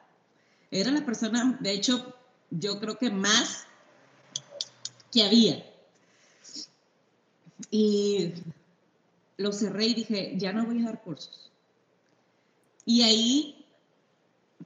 Era la persona, de hecho, yo creo que más que había. Y lo cerré y dije, ya no voy a dar cursos. Y ahí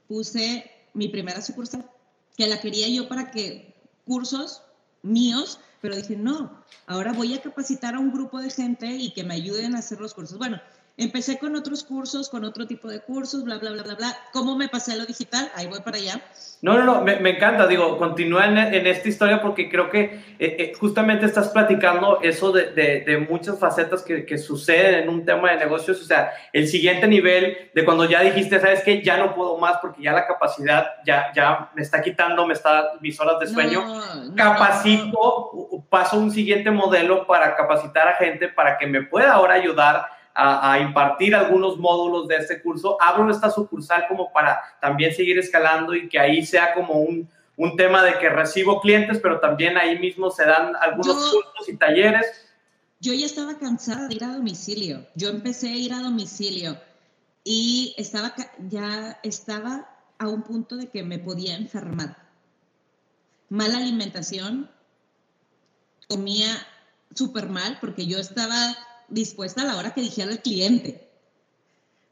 puse mi primera sucursal, que la quería yo para que cursos míos, pero dije, no, ahora voy a capacitar a un grupo de gente y que me ayuden a hacer los cursos. Bueno, Empecé con otros cursos, con otro tipo de cursos, bla, bla, bla, bla, bla. ¿Cómo me pasé a lo digital? Ahí voy para allá. No, no, no, me, me encanta, digo, continúa en, en, esta historia porque creo que eh, eh, justamente estás platicando eso de, de, de muchas facetas que, que, suceden en un tema de negocios, o sea, el siguiente nivel de cuando ya dijiste, sabes que ya no puedo más porque ya la capacidad ya, ya me está quitando, me está mis horas de sueño, no, capacito, no. paso un siguiente modelo para capacitar a gente para que me pueda ahora ayudar a, a, impartir algunos módulos de este curso, abro esta sucursal como para también seguir escalando y que ahí sea como un, un tema de que recibo clientes, pero también ahí mismo se dan algunos yo, cursos y talleres. Yo ya estaba cansada de ir a domicilio. Yo empecé a ir a domicilio y estaba ya estaba a un punto de que me podía enfermar. Mala alimentación, comía súper mal porque yo estaba dispuesta a la hora que dijera el cliente.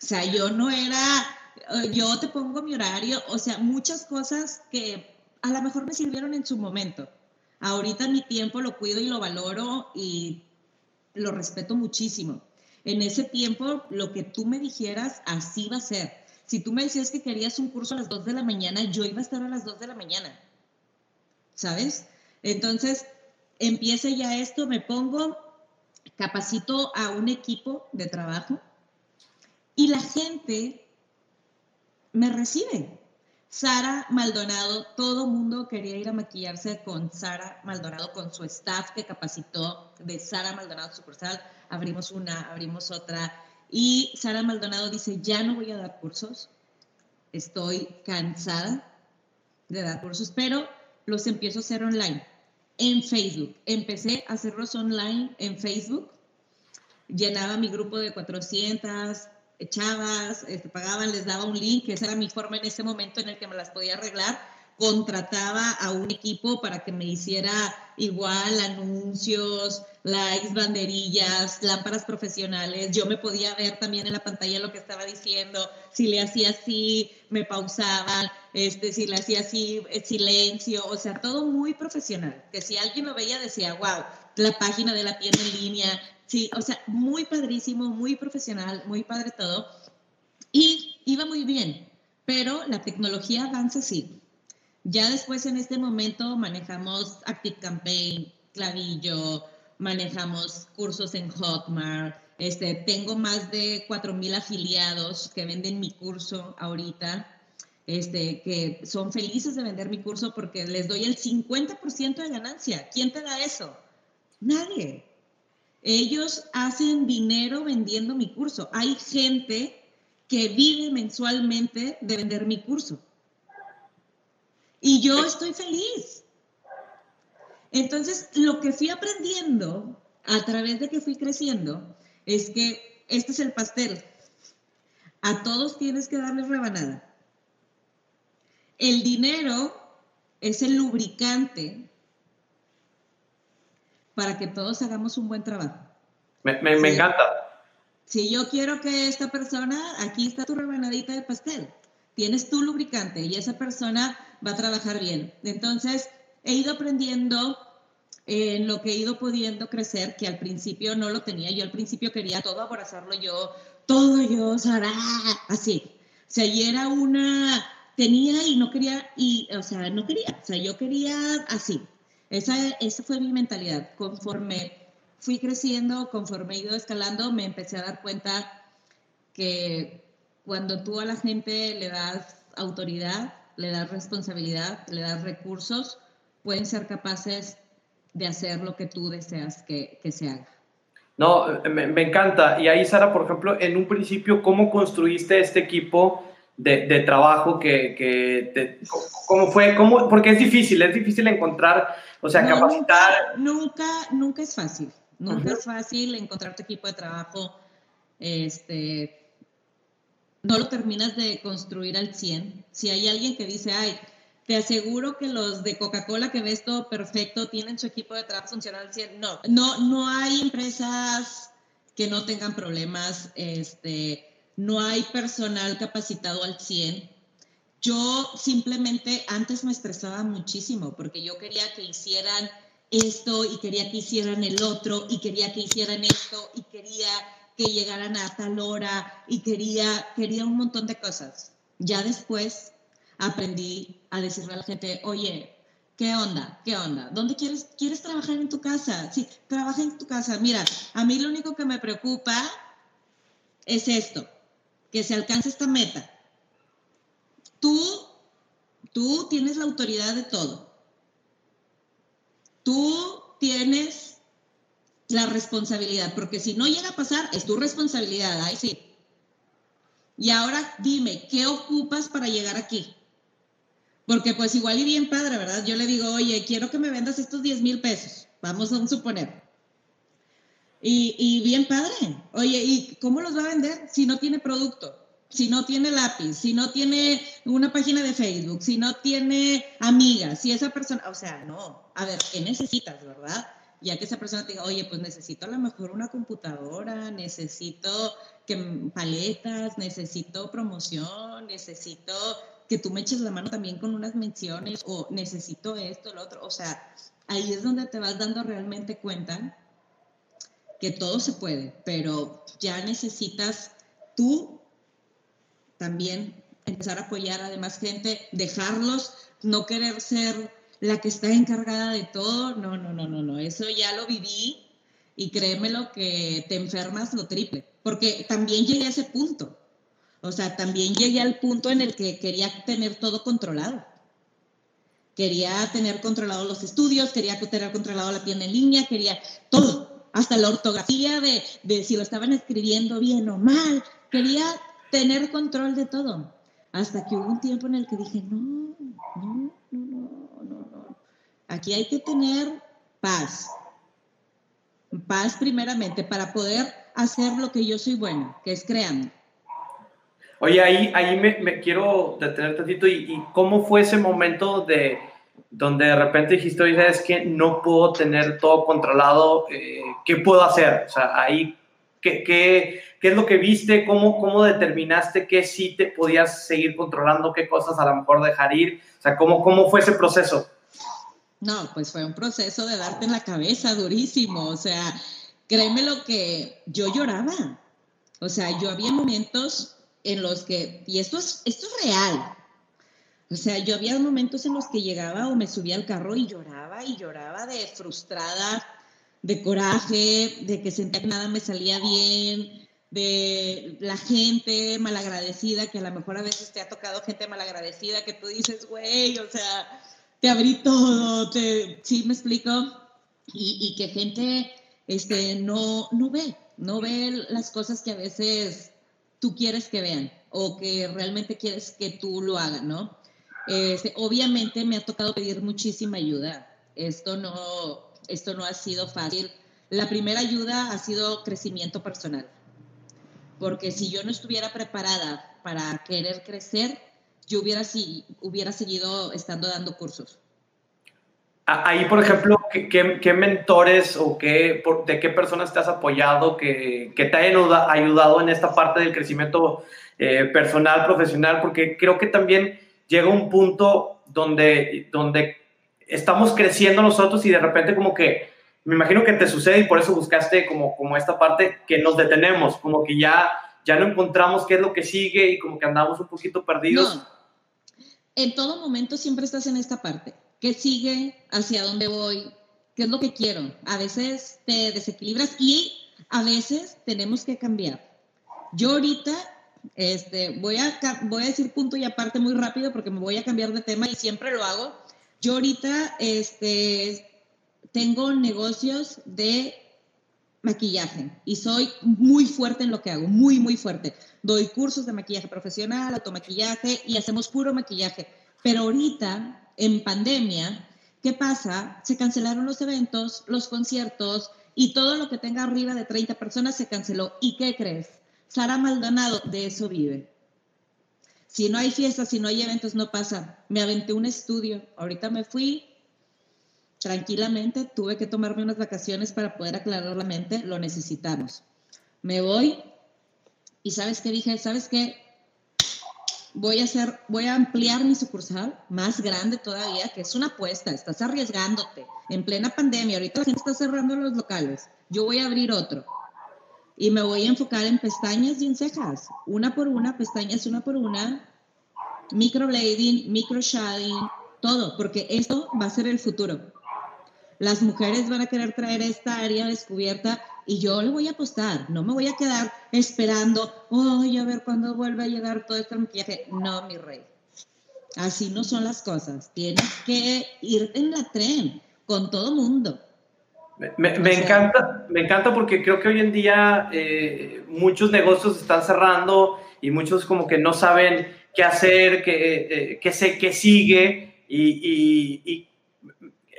O sea, yo no era, eh, yo te pongo mi horario, o sea, muchas cosas que a lo mejor me sirvieron en su momento. Ahorita mi tiempo lo cuido y lo valoro y lo respeto muchísimo. En ese tiempo, lo que tú me dijeras, así va a ser. Si tú me decías que querías un curso a las 2 de la mañana, yo iba a estar a las 2 de la mañana. ¿Sabes? Entonces, empiece ya esto, me pongo, capacito a un equipo de trabajo y la gente me recibe. Sara Maldonado, todo mundo quería ir a maquillarse con Sara Maldonado, con su staff que capacitó de Sara Maldonado sucursal. Abrimos una, abrimos otra. Y Sara Maldonado dice, ya no voy a dar cursos, estoy cansada de dar cursos, pero los empiezo a hacer online, en Facebook. Empecé a hacerlos online en Facebook, llenaba mi grupo de 400 chavas, este, pagaban, les daba un link, esa era mi forma en ese momento en el que me las podía arreglar contrataba a un equipo para que me hiciera igual anuncios, likes, banderillas, lámparas profesionales. Yo me podía ver también en la pantalla lo que estaba diciendo. Si le hacía así, me pausaban. Este, si le hacía así, eh, silencio. O sea, todo muy profesional. Que si alguien lo veía, decía, wow, la página de la tienda en línea. Sí, o sea, muy padrísimo, muy profesional, muy padre todo. Y iba muy bien. Pero la tecnología avanza así ya después en este momento manejamos Active Campaign, Clavillo, manejamos cursos en Hotmart. Este, tengo más de 4.000 afiliados que venden mi curso ahorita, este, que son felices de vender mi curso porque les doy el 50% de ganancia. ¿Quién te da eso? Nadie. Ellos hacen dinero vendiendo mi curso. Hay gente que vive mensualmente de vender mi curso. Y yo estoy feliz. Entonces, lo que fui aprendiendo a través de que fui creciendo es que este es el pastel. A todos tienes que darles rebanada. El dinero es el lubricante para que todos hagamos un buen trabajo. Me, encanta. Si yo quiero que esta persona, aquí está tu rebanadita de pastel, tienes tu lubricante y esa persona va a trabajar bien. Entonces, he ido aprendiendo en lo que he ido pudiendo crecer, que al principio no lo tenía. Yo al principio quería todo abrazarlo yo, todo yo, Sara, así. O sea, y era una, tenía y no quería, y, o sea, no quería, o sea, yo quería así. Esa, esa fue mi mentalidad. Conforme fui creciendo, conforme he ido escalando, me empecé a dar cuenta que cuando tú a la gente le das autoridad, le das responsabilidad, le das recursos, pueden ser capaces de hacer lo que tú deseas que, se haga. No, me, encanta. Y ahí, Sara, por ejemplo, en un principio, ¿cómo construiste este equipo de, trabajo que, cómo fue? Cómo, porque es difícil, es difícil encontrar, o sea, capacitar. Nunca, nunca, es fácil. Nunca es fácil encontrar tu equipo de trabajo. Este, no lo terminas de construir al 100. Si hay alguien que dice, ay, te aseguro que los de Coca-Cola que ves todo perfecto tienen su equipo de trabajo funcional al 100. No, no, no hay empresas que no tengan problemas, este, no hay personal capacitado al 100. Yo simplemente antes me estresaba muchísimo porque yo quería que hicieran esto y quería que hicieran el otro y quería que hicieran esto y quería que llegaran a tal hora y quería, quería un montón de cosas. Ya después aprendí a decirle a la gente, oye, ¿qué onda? ¿Qué onda? ¿Dónde quieres, quieres trabajar en tu casa? Sí, trabaja en tu casa. Mira, a mí lo único que me preocupa es esto, que se alcance esta meta. Tú, tú tienes la autoridad de todo. Tú tienes la responsabilidad, porque si no llega a pasar, es tu responsabilidad, ahí sí. Y ahora dime, ¿qué ocupas para llegar aquí? Porque pues igual y bien padre, ¿verdad? Yo le digo, oye, quiero que me vendas estos 10 mil pesos, vamos a suponer. Y, y bien padre, oye, ¿y cómo los va a vender si no tiene producto? Si no tiene lápiz, si no tiene una página de Facebook, si no tiene amigas, si esa persona, o sea, no, a ver, ¿qué necesitas, verdad? Ya que esa persona te diga, oye, pues necesito a lo mejor una computadora, necesito que paletas, necesito promoción, necesito que tú me eches la mano también con unas menciones o necesito esto, lo otro. O sea, ahí es donde te vas dando realmente cuenta que todo se puede, pero ya necesitas tú también empezar a apoyar a demás gente, dejarlos, no querer ser la que está encargada de todo, no, no, no, no, no, eso ya lo viví y créemelo que te enfermas lo triple, porque también llegué a ese punto. O sea, también llegué al punto en el que quería tener todo controlado. Quería tener controlado los estudios, quería tener controlado la tienda en línea, quería todo, hasta la ortografía de, de si lo estaban escribiendo bien o mal. Quería tener control de todo. Hasta que hubo un tiempo en el que dije, no, no. Aquí hay que tener paz. Paz primeramente para poder hacer lo que yo soy buena, que es creando. Oye, ahí, ahí me, quiero detener tantito y, y, cómo fue ese momento de donde de repente dijiste, oye, es que no puedo tener todo controlado, eh, ¿qué puedo hacer? O sea, ahí, ¿qué, qué, qué es lo que viste? ¿Cómo, ¿Cómo determinaste que sí te podías seguir controlando, qué cosas a lo mejor dejar ir? O sea, ¿cómo, cómo fue ese proceso? No, pues fue un proceso de darte en la cabeza durísimo, o sea, créeme lo que yo lloraba. O sea, yo había momentos en los que, y esto es, esto es real, o sea, yo había momentos en los que llegaba o me subía al carro y lloraba y lloraba de frustrada, de coraje, de que sentía que nada me salía bien, de la gente malagradecida, que a lo mejor a veces te ha tocado gente malagradecida que tú dices, güey, o sea, te abrí todo, te, sí me explico, y, y que gente este, no, no ve, no ve las cosas que a veces tú quieres que vean o que realmente quieres que tú lo hagas, ¿no? Este, obviamente me ha tocado pedir muchísima ayuda. Esto no, esto no ha sido fácil. La primera ayuda ha sido crecimiento personal. Porque si yo no estuviera preparada para querer crecer, yo hubiera, si, hubiera seguido estando dando cursos. Ahí, por ejemplo, ¿qué, qué, mentores o qué, de qué personas te has apoyado que, que te hayan ayudado en esta parte del crecimiento eh, personal, profesional? Porque creo que también llega un punto donde, donde estamos creciendo nosotros y de repente como que, me imagino que te sucede y por eso buscaste como, como esta parte que nos detenemos, como que ya, ya no encontramos qué es lo que sigue y como que andamos un poquito perdidos. No. En todo momento siempre estás en esta parte qué sigue, hacia dónde voy, qué es lo que quiero. A veces te desequilibras y a veces tenemos que cambiar. Yo ahorita este, voy, a, voy a decir punto y aparte muy rápido porque me voy a cambiar de tema y siempre lo hago. Yo ahorita este, tengo negocios de maquillaje y soy muy fuerte en lo que hago, muy, muy fuerte. Doy cursos de maquillaje profesional, automaquillaje y hacemos puro maquillaje. Pero ahorita en pandemia, ¿qué pasa? Se cancelaron los eventos, los conciertos y todo lo que tenga arriba de 30 personas se canceló. ¿Y qué crees? Sara Maldonado de eso vive. Si no hay fiestas, si no hay eventos, no pasa. Me aventé un estudio. Ahorita me fui tranquilamente. Tuve que tomarme unas vacaciones para poder aclarar la mente. Lo necesitamos. Me voy y ¿sabes qué dije? ¿Sabes qué? voy a hacer, voy a ampliar mi sucursal más grande todavía, que es una apuesta, estás arriesgándote en plena pandemia, ahorita la gente está cerrando los locales, yo voy a abrir otro y me voy a enfocar en pestañas y en cejas, una por una, pestañas una por una, microblading, micro shading, todo, porque esto va a ser el futuro. Las mujeres van a querer traer esta área descubierta y yo le voy a apostar, no me voy a quedar esperando, ay, a ver cuándo vuelve a llegar todo este maquillaje. No, mi rey. Así no son las cosas. Tienes que ir en la tren con todo mundo. Me, encanta, me encanta porque creo que hoy en día eh, muchos negocios están cerrando y muchos como que no saben qué hacer, qué, eh, qué, sé, qué sigue y, y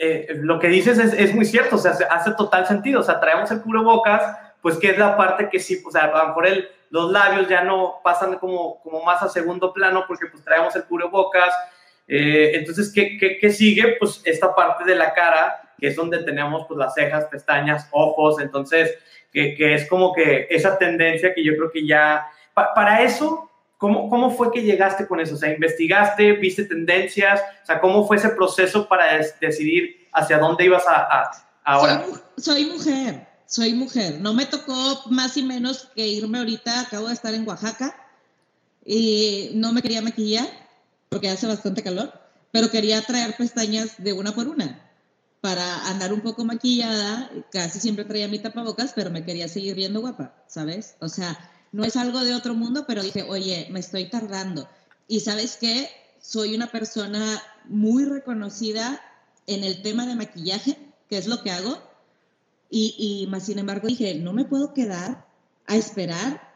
eh, lo que dices es, muy cierto, o sea, hace total sentido, o sea, traemos el cubrebocas, pues que es la parte que sí, o sea, a lo mejor el, los labios ya no pasan como, como más a segundo plano porque pues traemos el cubrebocas, eh, entonces, ¿qué, ¿qué, qué, sigue? Pues esta parte de la cara, que es donde tenemos pues las cejas, pestañas, ojos, entonces, que, que es como que esa tendencia que yo creo que ya, para eso ¿Cómo, ¿Cómo fue que llegaste con eso? O sea, ¿investigaste, viste tendencias? O sea, ¿cómo fue ese proceso para decidir hacia dónde ibas a, ahora? Soy, mujer, soy mujer. No me tocó más y menos que irme ahorita, acabo de estar en Oaxaca y no me quería maquillar porque hace bastante calor, pero quería traer pestañas de una por una para andar un poco maquillada. Casi siempre traía mi tapabocas, pero me quería seguir viendo guapa, ¿sabes? O sea, no es algo de otro mundo, pero dije, oye, me estoy tardando. Y sabes qué, soy una persona muy reconocida en el tema de maquillaje, que es lo que hago. Y, y más sin embargo dije, no me puedo quedar a esperar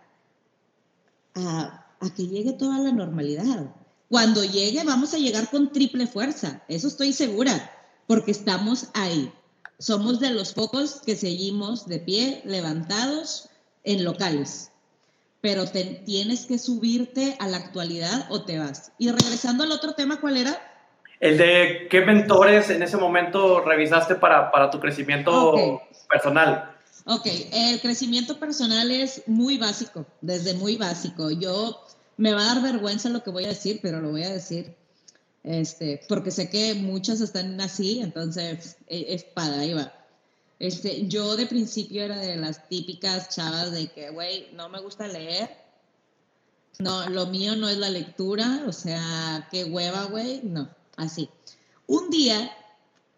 a, a que llegue toda la normalidad. Cuando llegue vamos a llegar con triple fuerza, eso estoy segura, porque estamos ahí. Somos de los pocos que seguimos de pie, levantados en locales. Pero tienes que subirte a la actualidad o te vas. Y regresando al otro tema, ¿cuál era? El de qué mentores en ese momento revisaste para, para tu crecimiento personal. Ok, el crecimiento personal es muy básico, desde muy básico. Yo me va a dar vergüenza lo que voy a decir, pero lo voy a decir. Este, porque sé que muchas están así, entonces e, es, para ahí va. Este, yo de principio era de las típicas chavas de que, güey, no me gusta leer. No, lo mío no es la lectura, o sea, qué hueva, güey, no, así. Un día,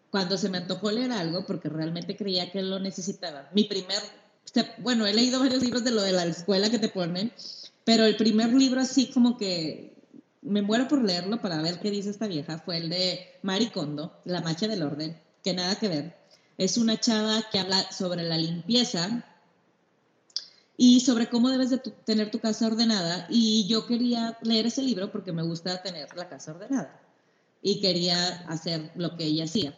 cuando se me antojó leer algo, porque realmente creía que lo necesitaba, mi primer, bueno, he leído varios libros de lo de la escuela que te ponen, pero el primer libro así como que me muero por leerlo para ver qué dice esta vieja fue el de Maricondo, La Macha del Orden, que nada que ver. Es una chava que habla sobre la limpieza y sobre cómo debes de tener tu casa ordenada. Y yo quería leer ese libro porque me gusta tener la casa ordenada y quería hacer lo que ella hacía.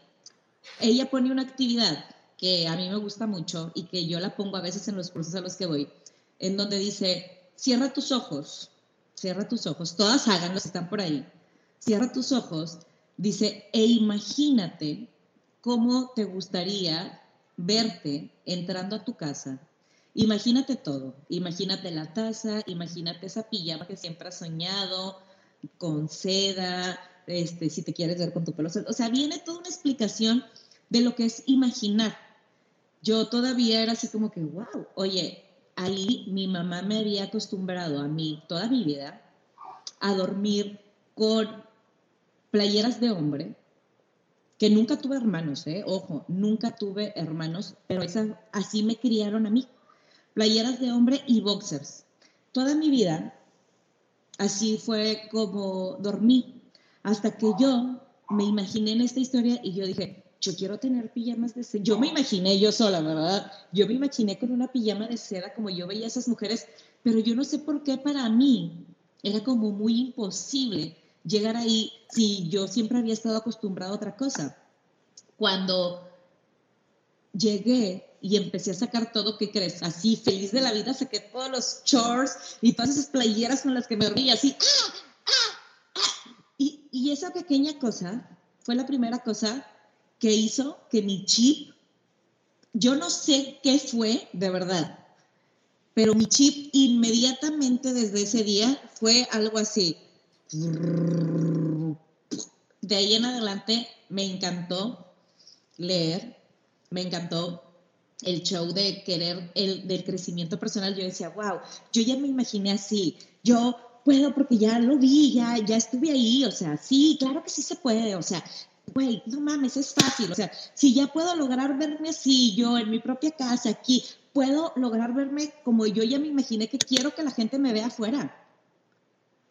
Ella pone una actividad que a mí me gusta mucho y que yo la pongo a veces en los cursos a los que voy, en donde dice, cierra tus ojos, cierra tus ojos, todas háganlo están por ahí, cierra tus ojos, dice, e imagínate cómo te gustaría verte entrando a tu casa. Imagínate todo, imagínate la taza, imagínate esa pijama que siempre has soñado, con seda, este, si te quieres ver con tu pelo. O sea, viene toda una explicación de lo que es imaginar. Yo todavía era así como que, wow, oye, ahí mi mamá me había acostumbrado a mí toda mi vida a dormir con playeras de hombre, que nunca tuve hermanos, ¿eh? ojo, nunca tuve hermanos, pero así me criaron a mí. Playeras de hombre y boxers. Toda mi vida, así fue como dormí, hasta que yo me imaginé en esta historia y yo dije, yo quiero tener pijamas de seda. Yo me imaginé yo sola, ¿verdad? Yo me imaginé con una pijama de seda como yo veía a esas mujeres, pero yo no sé por qué para mí era como muy imposible llegar ahí si yo siempre había estado acostumbrado a otra cosa. Cuando llegué y empecé a sacar todo, ¿qué crees? Así, feliz de la vida, saqué todos los shorts y todas esas playeras con las que me dormía, así. ¡ah! ¡ah! ¡ah! Y esa pequeña cosa fue la primera cosa que hizo que mi chip, yo no sé qué fue de verdad, pero mi chip inmediatamente desde ese día fue algo así. De ahí en adelante me encantó leer, me encantó el show de querer, el del crecimiento personal. Yo decía, wow, yo ya me imaginé así, yo puedo porque ya lo vi, ya, ya estuve ahí, o sea, sí, claro que sí se puede, o sea, güey, no mames, es fácil. O sea, si ya puedo lograr verme así, yo en mi propia casa, aquí, puedo lograr verme como yo ya me imaginé que quiero que la gente me vea afuera.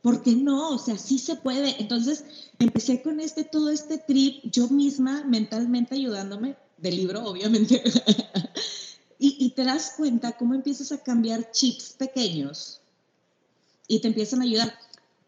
¿Por qué no? O sea, sí se puede. Entonces, empecé con este, todo este trip, yo misma mentalmente ayudándome, del libro, obviamente. <laughs> y, y te das cuenta cómo empiezas a cambiar chips pequeños y te empiezan a ayudar.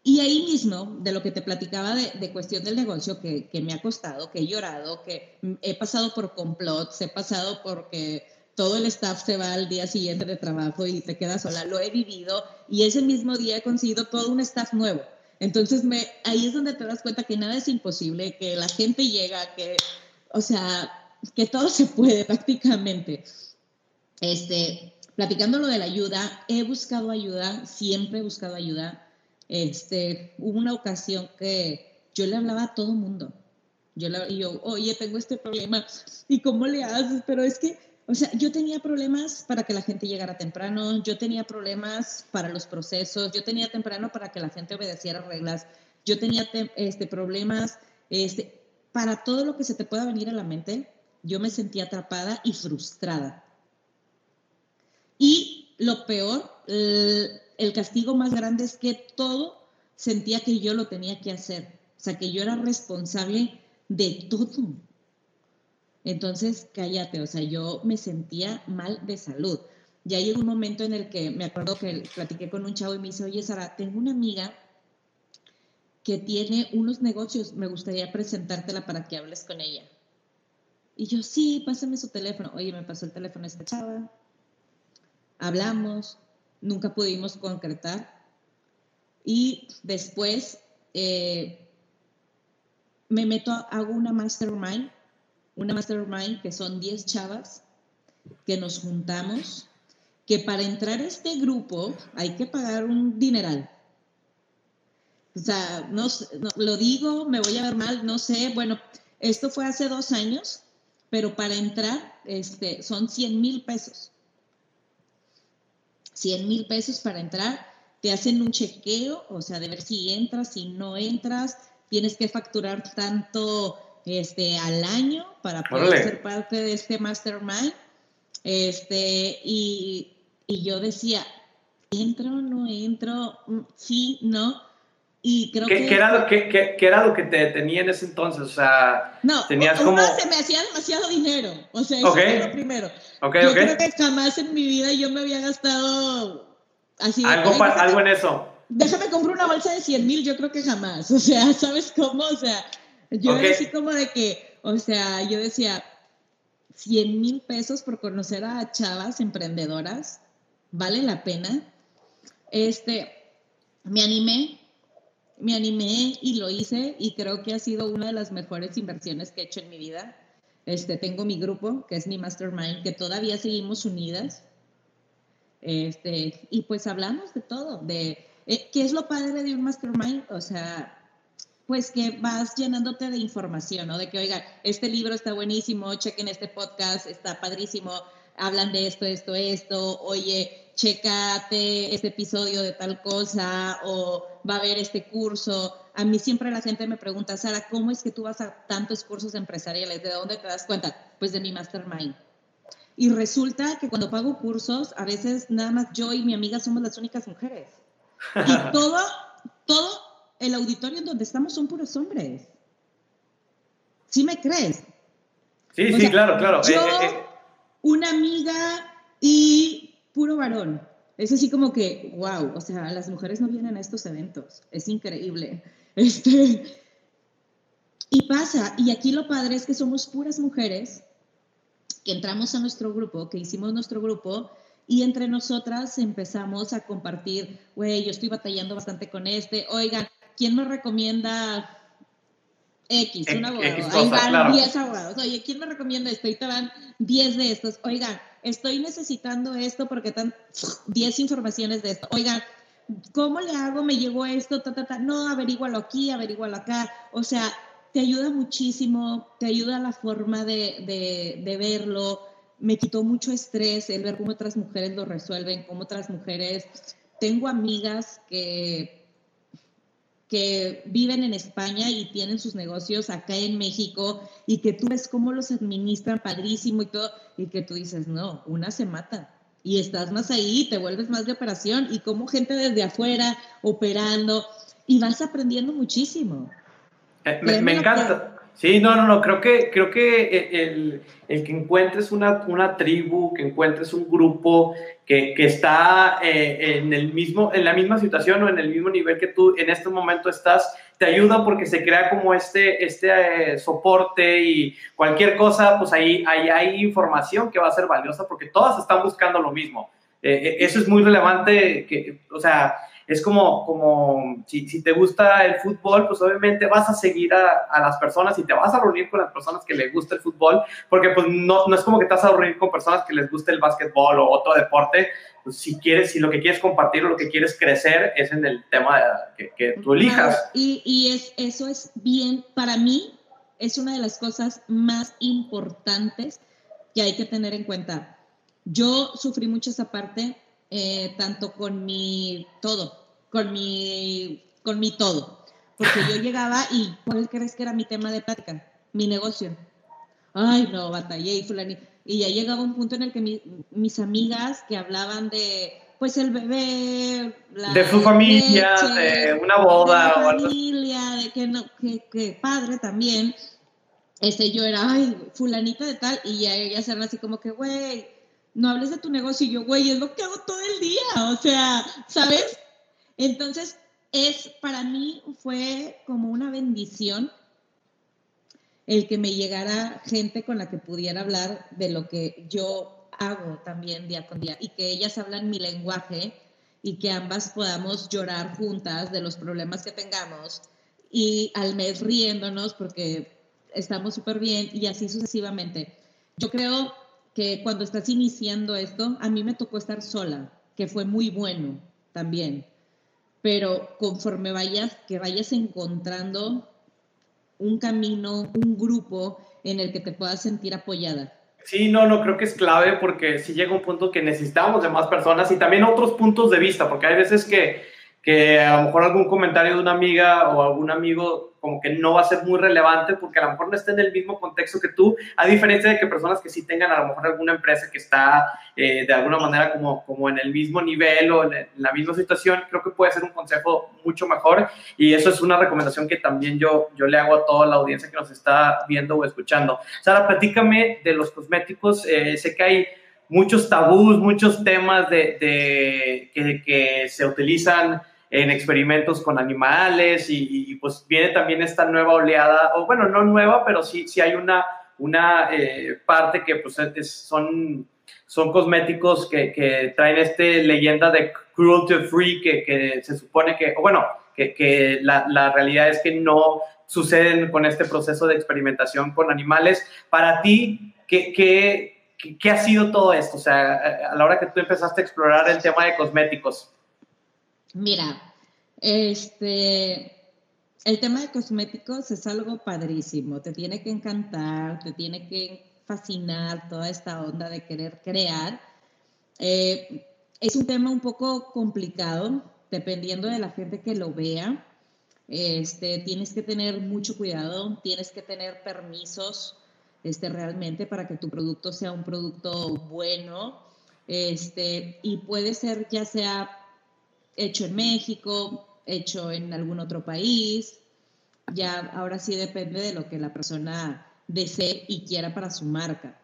Y ahí mismo, de lo que te platicaba de, cuestión del negocio, que, me ha costado, que he llorado, que he pasado por complots, he pasado porque todo el staff se va al día siguiente de trabajo y te quedas sola, lo he vivido y ese mismo día he conseguido todo un staff nuevo. Entonces, me, ahí es donde te das cuenta que nada es imposible, que la gente llega, que, o sea, que todo se puede prácticamente. Este, platicando lo de la ayuda, he buscado ayuda, siempre he buscado ayuda este, hubo una ocasión que yo le hablaba a todo mundo. Yo, le, yo, oye, tengo este problema, ¿y cómo le haces? Pero es que, o sea, yo tenía problemas para que la gente llegara temprano, yo tenía problemas para los procesos, yo tenía temprano para que la gente obedeciera reglas, yo tenía este, problemas este, para todo lo que se te pueda venir a la mente, yo me sentía atrapada y frustrada. Y lo peor, el, castigo más grande es que todo sentía que yo lo tenía que hacer. O sea, que yo era responsable de todo. Entonces, cállate, o sea, yo me sentía mal de salud. Ya llegó un momento en el que me acuerdo que platiqué con un chavo y me dice, oye, Sara, tengo una amiga que tiene unos negocios, me gustaría presentártela para que hables con ella. Y yo, sí, pásame su teléfono. Oye, me pasó el teléfono esta chava. Hablamos, nunca pudimos concretar. Y después eh, me meto, hago una mastermind, una mastermind que son 10 chavas que nos juntamos, que para entrar a este grupo hay que pagar un dineral. O sea, no, lo digo, me voy a ver mal, no sé. Bueno, esto fue hace dos años, pero para entrar este, son 100 mil pesos. 100 mil pesos para entrar, te hacen un chequeo, o sea, de ver si entras, si no entras, tienes que facturar tanto este, al año para poder ser parte de este mastermind. Este, y, y yo decía, ¿entro o no entro? Mm, sí, no. Y creo ¿Qué, que... era lo, qué, era lo que te tenía en ese entonces? O sea, no, tenías como... se me hacía demasiado dinero. O sea, eso fue lo primero. yo creo que jamás en mi vida yo me había gastado así. Algo, algo en eso. Déjame comprar una bolsa de 100 mil, yo creo que jamás. <laughs> O sea, ¿sabes cómo? O sea, yo era así como de que, o sea, yo decía, 100 mil pesos por conocer a chavas emprendedoras, ¿vale la pena? Este, me animé, me animé y lo hice y creo que ha sido una de las mejores inversiones que he hecho en mi vida. Este, tengo mi grupo, que es mi mastermind, que todavía seguimos unidas. Este, y pues hablamos de todo, de eh, qué es lo padre de un mastermind, o sea, pues que vas llenándote de información, ¿no? De que, oiga, este libro está buenísimo, chequen este podcast, está padrísimo, hablan de esto, esto, esto, oye, checate este episodio de tal cosa o va a haber este curso. A mí siempre la gente me pregunta, Sara, ¿cómo es que tú vas a tantos cursos empresariales? ¿De dónde te das cuenta? Pues de mi mastermind. Y resulta que cuando pago cursos, a veces nada más yo y mi amiga somos las únicas mujeres. Y <laughs> todo, todo el auditorio en donde estamos son puros hombres. ¿Sí me crees? Sí, sí, claro, claro. Yo, eh, eh, eh. una amiga y puro varón. Es así como que, wow, o sea, las mujeres no vienen a estos eventos. Es increíble. <laughs> Este, y pasa, y aquí lo padre es que somos puras mujeres que entramos a nuestro grupo, que hicimos nuestro grupo, y entre nosotras empezamos a compartir, güey, yo estoy batallando bastante con este, oigan, ¿quién me recomienda X, un abogado? Ahí van 10 abogados. Oye, ¿quién me recomienda esto? Y te van 10 de estos. Oigan, estoy necesitando esto porque están 10 informaciones de esto. Oigan, ¿cómo le hago? Me llegó esto, ta, ta, ta. No, averígualo aquí, averígualo acá. O sea, te ayuda muchísimo, te ayuda la forma de, de, de verlo. Me quitó mucho estrés el ver cómo otras mujeres lo resuelven, cómo otras mujeres... Tengo amigas que que viven en España y tienen sus negocios acá en México y que tú ves cómo los administran padrísimo y todo, y que tú dices, no, una se mata. Y estás más ahí, te vuelves más de operación y como gente desde afuera operando y vas aprendiendo muchísimo. Eh, me, encanta. Sí, no, no, no, creo que, creo que eh, el, el que encuentres una, una, tribu, que encuentres un grupo que, que está eh, en, el mismo, en la misma situación o en el mismo nivel que tú en este momento estás, te ayuda porque se crea como este, este eh, soporte y cualquier cosa, pues ahí, ahí hay información que va a ser valiosa porque todas están buscando lo mismo. eso es muy relevante, que, o sea, es como, como si, si, te gusta el fútbol, pues obviamente vas a seguir a, a, las personas y te vas a reunir con las personas que les gusta el fútbol, porque pues no, no es como que te vas a reunir con personas que les guste el básquetbol o otro deporte. Pues si quieres, si lo que quieres compartir o lo que quieres crecer es en el tema que, que tú elijas. y, y es, eso es bien, para mí, es una de las cosas más importantes que hay que tener en cuenta. Yo sufrí mucho esa parte eh, tanto con mi todo, con mi, con mi todo. Porque yo llegaba y ¿cuál crees que era mi tema de plática? Mi negocio. Ay, no, batallé y fulanito. Y ya llegaba un punto en el que mis amigas que hablaban de, pues el bebé, de su familia, de una boda de la familia, de que, no, que, que padre también. Este, yo era, ay, fulanita de tal, y ya ellas eran así como que, güey, no hables de tu negocio, y yo, güey, es lo que hago todo el día, o sea, ¿sabes? Entonces, es, para mí fue como una bendición el que me llegara gente con la que pudiera hablar de lo que yo hago también día con día y que ellas hablan mi lenguaje y que ambas podamos llorar juntas de los problemas que tengamos y al mes riéndonos porque estamos súper bien y así sucesivamente. Yo creo que cuando estás iniciando esto, a mí me tocó estar sola, que fue muy bueno también, pero conforme vayas, que vayas encontrando un camino, un grupo en el que te puedas sentir apoyada. Sí, no, no, creo que es clave porque si llega un punto que necesitamos de más personas y también otros puntos de vista, porque hay veces que, que a lo mejor algún comentario de una amiga o algún amigo como que no va a ser muy relevante porque a lo mejor no está en el mismo contexto que tú, a diferencia de que personas que sí tengan a lo mejor alguna empresa que está eh, de alguna manera como, como en el mismo nivel o en, la misma situación, creo que puede ser un consejo mucho mejor y eso es una recomendación que también yo, yo le hago a toda la audiencia que nos está viendo o escuchando. Sara, platícame de los cosméticos, eh, sé que hay muchos tabús, muchos temas de, de que, que se utilizan en experimentos con animales y, pues viene también esta nueva oleada, o bueno, no nueva, pero sí, sí hay una, una eh, parte que pues son, son cosméticos que, que, traen este leyenda de cruelty free que, que se supone que, o bueno, que, que la, la, realidad es que no suceden con este proceso de experimentación con animales. Para ti, ¿qué, qué, qué ha sido todo esto? O sea, a la hora que tú empezaste a explorar el tema de cosméticos. Mira, este, el tema de cosméticos es algo padrísimo, te tiene que encantar, te tiene que fascinar toda esta onda de querer crear. Eh, es un tema un poco complicado, dependiendo de la gente que lo vea. Este, tienes que tener mucho cuidado, tienes que tener permisos este, realmente para que tu producto sea un producto bueno. Este, y puede ser ya sea hecho en México, hecho en algún otro país. Ya ahora sí depende de lo que la persona desee y quiera para su marca.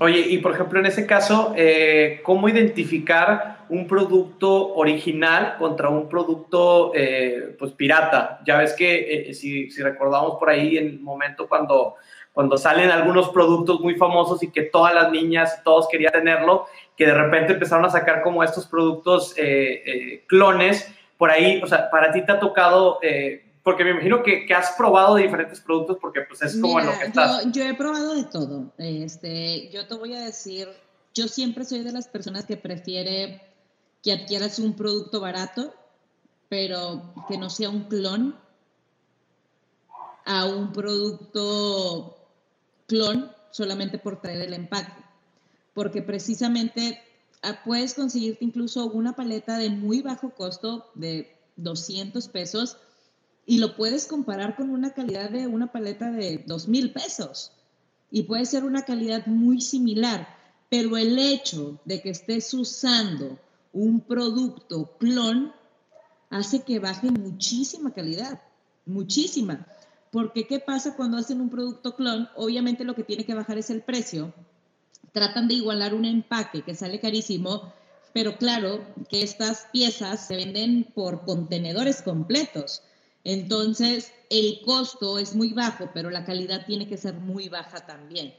Oye, y por ejemplo, en ese caso, eh, ¿cómo identificar un producto original contra un producto eh, pues pirata? Ya ves que eh, si, si, recordamos por ahí el momento cuando, cuando salen algunos productos muy famosos y que todas las niñas, todos querían tenerlo, que de repente empezaron a sacar como estos productos clones por ahí, o sea, para ti te ha tocado, eh, porque me imagino que, que, has probado diferentes productos porque pues es como lo que estás. Yo, yo, he probado de todo. Este, yo te voy a decir, yo siempre soy de las personas que prefiere que adquieras un producto barato, pero que no sea un clon, a un producto clon solamente por traer el empaque. Porque precisamente Ah, puedes conseguirte incluso una paleta de muy bajo costo, de 200 pesos, y lo puedes comparar con una calidad de una paleta de 2 mil pesos. Y puede ser una calidad muy similar, pero el hecho de que estés usando un producto clon hace que baje muchísima calidad, muchísima. Porque ¿qué pasa cuando hacen un producto clon? Obviamente lo que tiene que bajar es el precio, tratan de igualar un empaque que sale carísimo, pero claro que estas piezas se venden por contenedores completos. Entonces, el costo es muy bajo, pero la calidad tiene que ser muy baja también.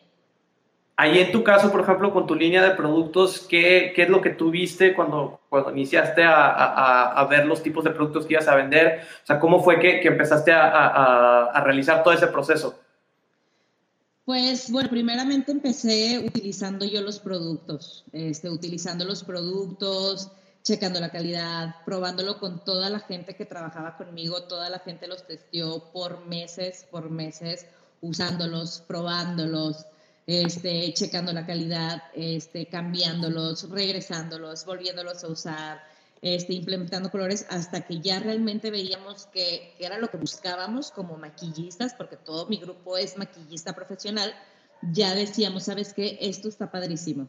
Ahí en tu caso, por ejemplo, con tu línea de productos, ¿qué, qué es lo que tú viste cuando, cuando iniciaste a, a, a, ver los tipos de productos que ibas a vender? O sea, ¿cómo fue que, que empezaste a, realizar todo ese proceso? Pues bueno, primeramente empecé utilizando yo los productos, este, utilizando los productos, checando la calidad, probándolo con toda la gente que trabajaba conmigo, toda la gente los testió por meses, por meses, usándolos, probándolos, este, checando la calidad, este, cambiándolos, regresándolos, volviéndolos a usar, este, implementando colores hasta que ya realmente veíamos que, era lo que buscábamos como maquillistas, porque todo mi grupo es maquillista profesional, ya decíamos, ¿sabes qué? Esto está padrísimo.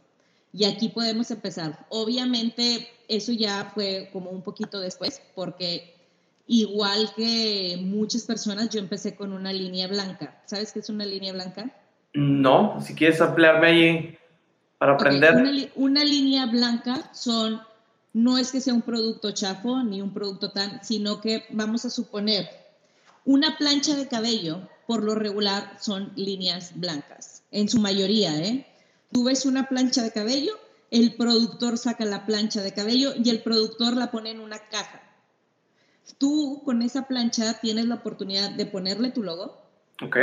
Y aquí podemos empezar. Obviamente, eso ya fue como un poquito después, porque igual que muchas personas, yo empecé con una línea blanca. ¿Sabes qué es una línea blanca? No, si quieres ampliarme ahí para aprender. Una, una, línea blanca son, no es que sea un producto chafo ni un producto tan, sino que vamos a suponer, una plancha de cabello, por lo regular, son líneas blancas, en su mayoría, ¿eh? Tú ves una plancha de cabello, el productor saca la plancha de cabello y el productor la pone en una caja. Tú con esa plancha tienes la oportunidad de ponerle tu logo. Ok.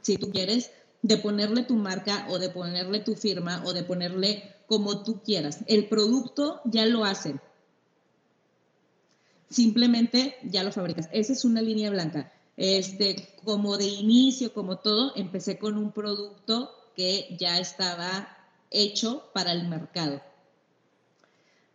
Si tú quieres, de ponerle tu marca o de ponerle tu firma o de ponerle como tú quieras. El producto ya lo hacen. Simplemente ya lo fabricas. Esa es una línea blanca. Este, como de inicio, como todo, empecé con un producto que ya estaba hecho para el mercado.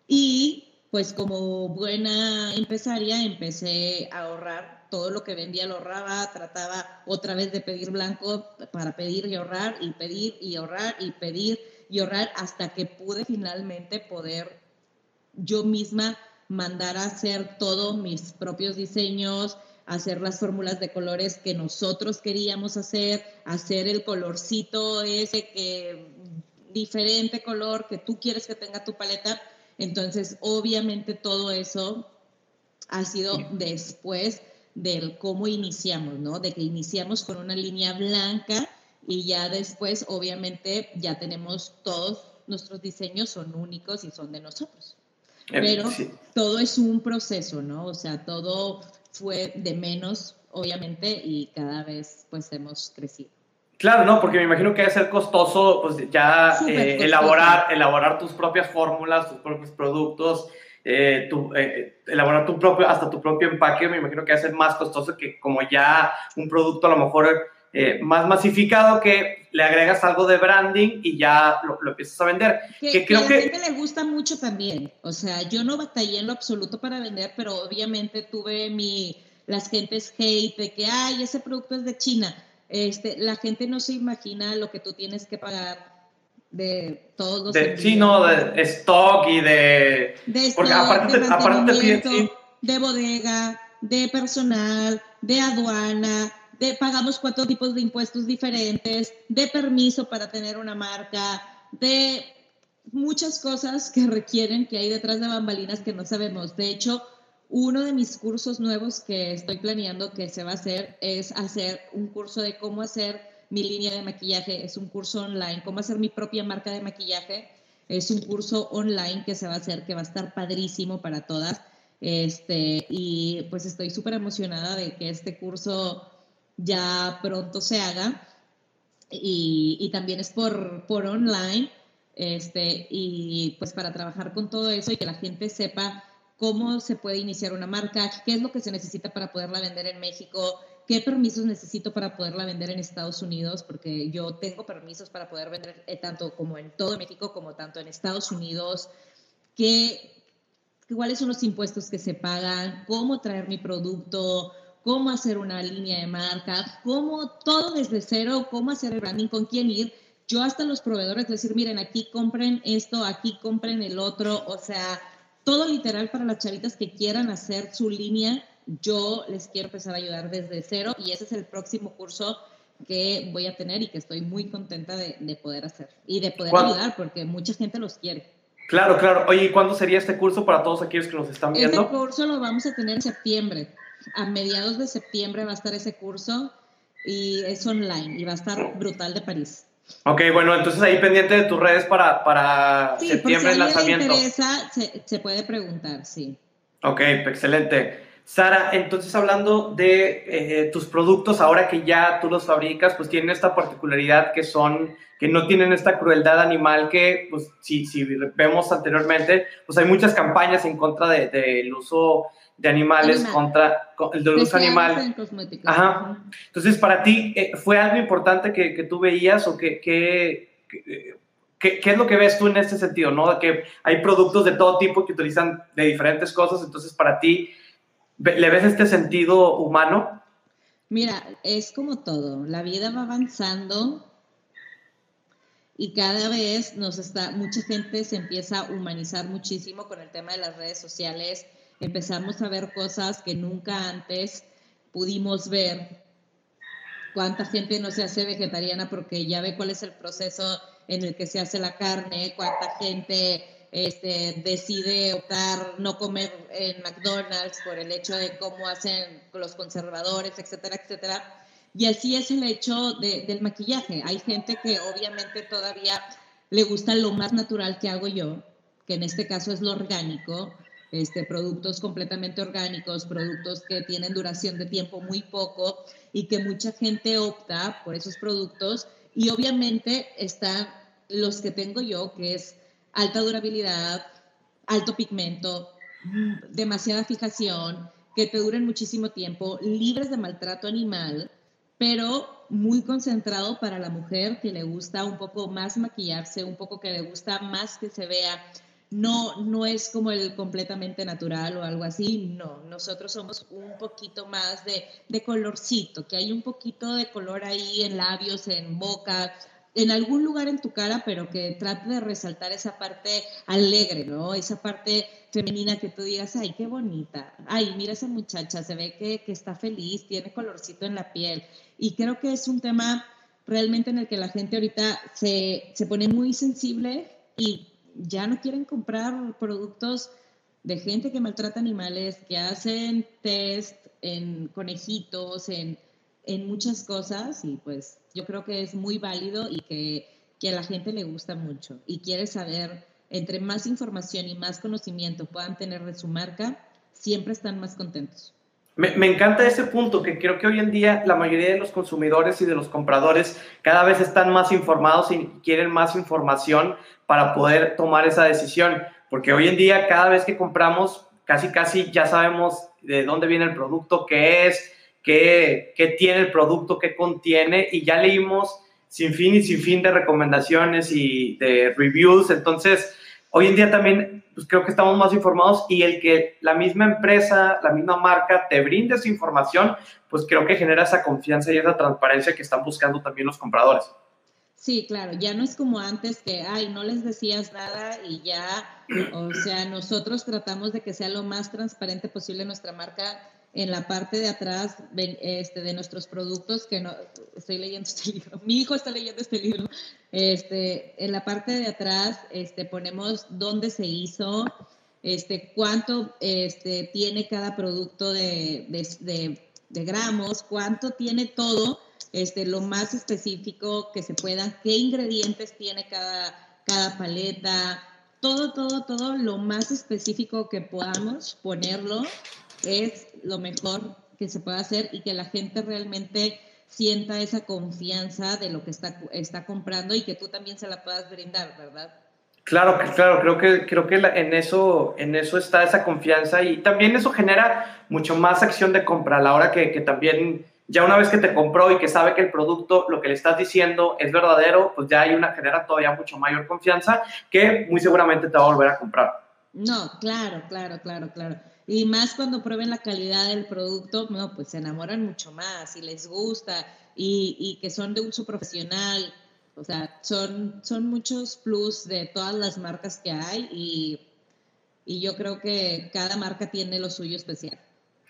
Y pues como buena empresaria empecé a ahorrar todo lo que vendía lo ahorraba, trataba otra vez de pedir blanco para pedir y ahorrar y pedir y ahorrar y pedir y ahorrar hasta que pude finalmente poder yo misma mandar a hacer todos mis propios diseños, hacer las fórmulas de colores que nosotros queríamos hacer, hacer el colorcito ese que diferente color que tú quieres que tenga tu paleta. Entonces, obviamente todo eso ha sido después del cómo iniciamos, ¿no? De que iniciamos con una línea blanca y ya después, obviamente, ya tenemos todos nuestros diseños son únicos y son de nosotros. Eh, Pero todo es un proceso, ¿no? O sea, todo fue de menos, obviamente, y cada vez pues hemos crecido. Claro, no, porque me imagino que debe ser costoso, pues ya eh, elaborar, elaborar tus propias fórmulas, tus propios productos, eh, tu, eh, elaborar tu propio, hasta tu propio empaque, me imagino que debe ser más costoso que como ya un producto a lo mejor más masificado que le agregas algo de branding y ya lo, empiezas a vender. Que, creo que a la gente le gusta mucho también. O sea, yo no batallé en lo absoluto para vender, pero obviamente tuve mi, las gentes hate de que, ay, ese producto es de China. Este, la gente no se imagina lo que tú tienes que pagar de todos los... De, sí, no, de stock y de... De stock, porque aparte, de, aparte de bodega, de personal, de aduana, de pagamos cuatro tipos de impuestos diferentes, de permiso para tener una marca, de muchas cosas que requieren que hay detrás de bambalinas que no sabemos. De hecho, uno de mis cursos nuevos que estoy planeando que se va a hacer es hacer un curso de cómo hacer mi línea de maquillaje. Es un curso online, cómo hacer mi propia marca de maquillaje. Es un curso online que se va a hacer, que va a estar padrísimo para todas. Este, y pues estoy súper emocionada de que este curso ya pronto se haga. Y, también es por, por online. Este, y pues para trabajar con todo eso y que la gente sepa cómo se puede iniciar una marca, qué es lo que se necesita para poderla vender en México, qué permisos necesito para poderla vender en Estados Unidos, porque yo tengo permisos para poder vender eh, tanto como en todo México como tanto en Estados Unidos, qué, cuáles son los impuestos que se pagan, cómo traer mi producto, cómo hacer una línea de marca, cómo todo desde cero, cómo hacer el branding, con quién ir. Yo hasta los proveedores decir, miren, aquí compren esto, aquí compren el otro, o sea, todo literal para las chavitas que quieran hacer su línea. Yo les quiero empezar a ayudar desde cero y ese es el próximo curso que voy a tener y que estoy muy contenta de, poder hacer y de poder ayudar porque mucha gente los quiere. Claro, claro. Oye, ¿y cuándo sería este curso para todos aquellos que nos están viendo? Este curso lo vamos a tener en septiembre. A mediados de septiembre va a estar ese curso y es online y va a estar brutal de París. Ok, bueno, entonces ahí pendiente de tus redes para, para sí, septiembre el lanzamiento. Le interesa, se, se, puede preguntar, sí. Ok, excelente. Sara, entonces hablando de eh, tus productos, ahora que ya tú los fabricas, pues tienen esta particularidad que son, que no tienen esta crueldad animal que, pues si, si vemos anteriormente, pues hay muchas campañas en contra del de, uso de animales contra el de uso animal. Ajá. Entonces, para ti, eh, ¿fue algo importante que, que tú veías o que, que, ¿Qué, es lo que ves tú en este sentido? ¿no? Que hay productos de todo tipo que utilizan de diferentes cosas, entonces para ti, ¿le ves este sentido humano? Mira, es como todo, la vida va avanzando y cada vez nos está, mucha gente se empieza a humanizar muchísimo con el tema de las redes sociales, empezamos a ver cosas que nunca antes pudimos ver. Cuánta gente no se hace vegetariana porque ya ve cuál es el proceso en el que se hace la carne, cuánta gente este, decide optar no comer en McDonald's por el hecho de cómo hacen los conservadores, etcétera, etcétera. Y así es el hecho del maquillaje. Hay gente que obviamente todavía le gusta lo más natural que hago yo, que en este caso es lo orgánico, este, productos completamente orgánicos, productos que tienen duración de tiempo muy poco y que mucha gente opta por esos productos. Y obviamente están los que tengo yo, que es alta durabilidad, alto pigmento, demasiada fijación, que te duren muchísimo tiempo, libres de maltrato animal pero muy concentrado para la mujer que le gusta un poco más maquillarse, un poco que le gusta más que se vea. No, no es como el completamente natural o algo así, no, nosotros somos un poquito más de, de colorcito, que hay un poquito de color ahí en labios, en boca, en algún lugar en tu cara, pero que trate de resaltar esa parte alegre, ¿no? Esa parte femenina que tú digas, ay, qué bonita, ay, mira esa muchacha, se ve que, que está feliz, tiene colorcito en la piel. Y creo que es un tema realmente en el que la gente ahorita se, se pone muy sensible y ya no quieren comprar productos de gente que maltrata animales, que hacen test en conejitos, en, en muchas cosas y pues yo creo que es muy válido y que, que, a la gente le gusta mucho y quiere saber, entre más información y más conocimiento puedan tener de su marca, siempre están más contentos. Me, encanta ese punto, que creo que hoy en día la mayoría de los consumidores y de los compradores cada vez están más informados y quieren más información para poder tomar esa decisión, porque hoy en día cada vez que compramos, casi casi ya sabemos de dónde viene el producto, qué es, qué, qué tiene el producto, qué contiene, y ya leímos sin fin y sin fin de recomendaciones y de reviews, entonces hoy en día también pues creo que estamos más informados y el que la misma empresa, la misma marca te brinde esa información, pues creo que genera esa confianza y esa transparencia que están buscando también los compradores. Sí, claro, ya no es como antes que, ay, no les decías nada y ya, o sea, nosotros tratamos de que sea lo más transparente posible nuestra marca en la parte de atrás este, de nuestros productos, que no, estoy leyendo este <laughs> libro, mi hijo está leyendo este libro, este, en la parte de atrás este, ponemos dónde se hizo, este, cuánto este, tiene cada producto de, de, de, gramos, cuánto tiene todo, este, lo más específico que se pueda, qué ingredientes tiene cada, cada paleta, todo, todo, todo lo más específico que podamos ponerlo es lo mejor que se puede hacer y que la gente realmente sienta esa confianza de lo que está, está comprando y que tú también se la puedas brindar, ¿verdad? Claro, claro, creo que, creo que en, eso, en eso está esa confianza y también eso genera mucho más acción de compra a la hora que, que también ya una vez que te compró y que sabe que el producto, lo que le estás diciendo es verdadero, pues ya hay una, genera todavía mucho mayor confianza que muy seguramente te va a volver a comprar. No, claro, claro, claro, claro. Y más cuando prueben la calidad del producto, no, pues se enamoran mucho más y les gusta y, y que son de uso profesional. O sea, son, son muchos plus de todas las marcas que hay y, y yo creo que cada marca tiene lo suyo especial.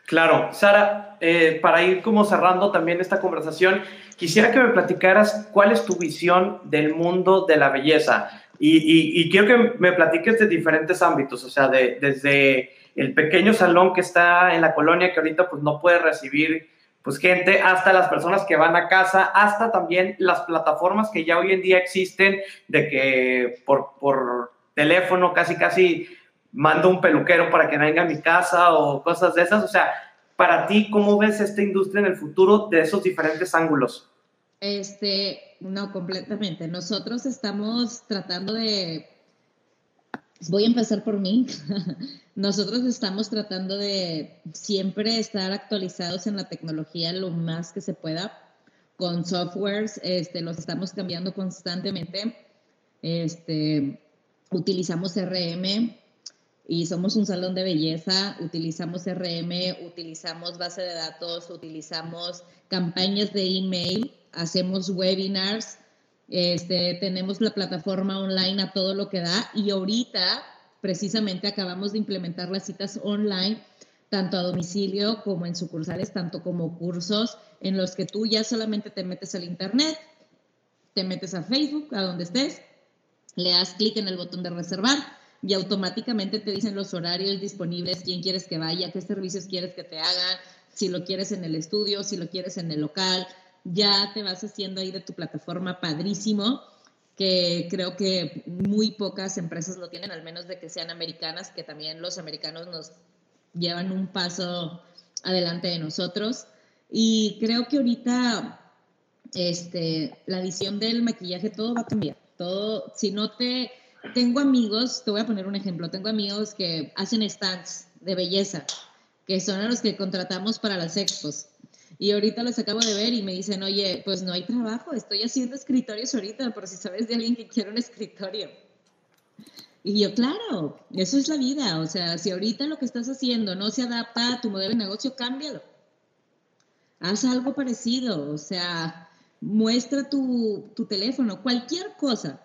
Claro, Sara, eh, para ir como cerrando también esta conversación, quisiera que me platicaras cuál es tu visión del mundo de la belleza y, y, y quiero que me platiques de diferentes ámbitos, o sea, de, desde el pequeño salón que está en la colonia que ahorita pues no puede recibir pues gente, hasta las personas que van a casa, hasta también las plataformas que ya hoy en día existen de que por, por teléfono casi casi mando un peluquero para que venga a mi casa o cosas de esas. O sea, para ti, ¿cómo ves esta industria en el futuro de esos diferentes ángulos? Este, no, completamente. Nosotros estamos tratando de voy a empezar por mí. <laughs> Nosotros estamos tratando de siempre estar actualizados en la tecnología lo más que se pueda. Con softwares, este, los estamos cambiando constantemente. Este, utilizamos RM y somos un salón de belleza. Utilizamos RM, utilizamos base de datos, utilizamos campañas de email, hacemos webinars Este, tenemos la plataforma online a todo lo que da y ahorita precisamente acabamos de implementar las citas online tanto a domicilio como en sucursales, tanto como cursos en los que tú ya solamente te metes al internet, te metes a Facebook, a donde estés, le das clic en el botón de reservar y automáticamente te dicen los horarios disponibles, quién quieres que vaya, qué servicios quieres que te hagan, si lo quieres en el estudio, si lo quieres en el local, ya te vas haciendo ahí de tu plataforma padrísimo, que creo que muy pocas empresas lo tienen, al menos de que sean americanas, que también los americanos nos llevan un paso adelante de nosotros. Y creo que ahorita este, la visión del maquillaje, todo va a cambiar. Todo, si no te, tengo amigos, te voy a poner un ejemplo, tengo amigos que hacen stands de belleza, que son a los que contratamos para las expos. Y ahorita los acabo de ver y me dicen, oye, pues no hay trabajo, estoy haciendo escritorios ahorita, por si sabes de alguien que quiere un escritorio. Y yo, claro, eso es la vida. O sea, si ahorita lo que estás haciendo no se adapta a tu modelo de negocio, cámbialo. Haz algo parecido. O sea, muestra tu, tu teléfono, cualquier cosa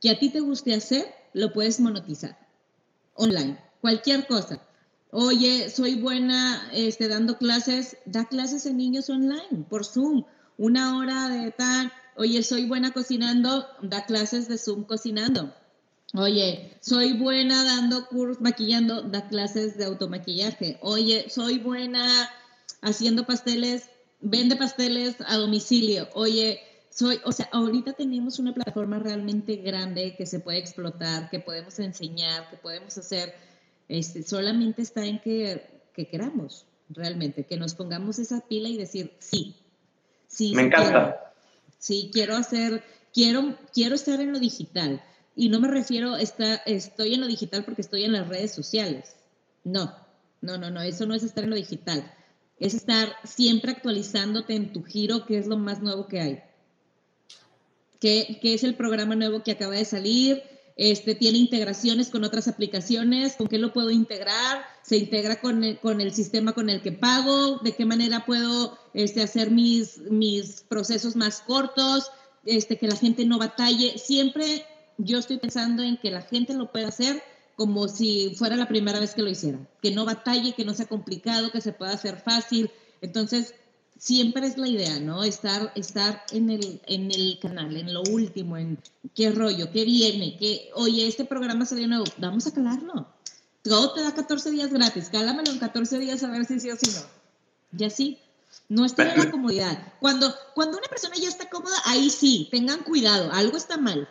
que a ti te guste hacer, lo puedes monetizar online, cualquier cosa. Oye, soy buena este, dando clases, da clases en niños online por Zoom, una hora de tal. Oye, soy buena cocinando, da clases de Zoom cocinando Oye, soy buena dando cursos, maquillando, da clases de automaquillaje. Oye, soy buena haciendo pasteles, vende pasteles a domicilio. Oye, soy, o sea, ahorita tenemos una plataforma realmente grande que se puede explotar, que podemos enseñar, que podemos hacer. Este, solamente está en que, que queramos, realmente, que nos pongamos esa pila y decir, sí, sí. Me encanta. sí, quiero hacer, quiero, quiero estar en lo digital y no me refiero, está, estoy en lo digital porque estoy en las redes sociales. No, no, no, no, eso no es estar en lo digital. Es estar siempre actualizándote en tu giro, que es lo más nuevo que hay. ¿Qué, es el programa nuevo que acaba de salir? Este, tiene integraciones con otras aplicaciones, con qué lo puedo integrar, se integra con el, con el sistema con el que pago, de qué manera puedo este, hacer mis, mis procesos más cortos, este, que la gente no batalle. Siempre yo estoy pensando en que la gente lo pueda hacer como si fuera la primera vez que lo hiciera, que no batalle, que no sea complicado, que se pueda hacer fácil. Entonces, siempre es la idea, ¿no? Estar, estar en, el, en el canal, en lo último, en qué rollo, qué viene, qué, oye, este programa salió nuevo, vamos a calarlo. Todo te da 14 días gratis, cálamelo en 14 días a ver si sí o si no. Y así, no está en la comodidad. Cuando, cuando una persona ya está cómoda, ahí sí, tengan cuidado, algo está mal.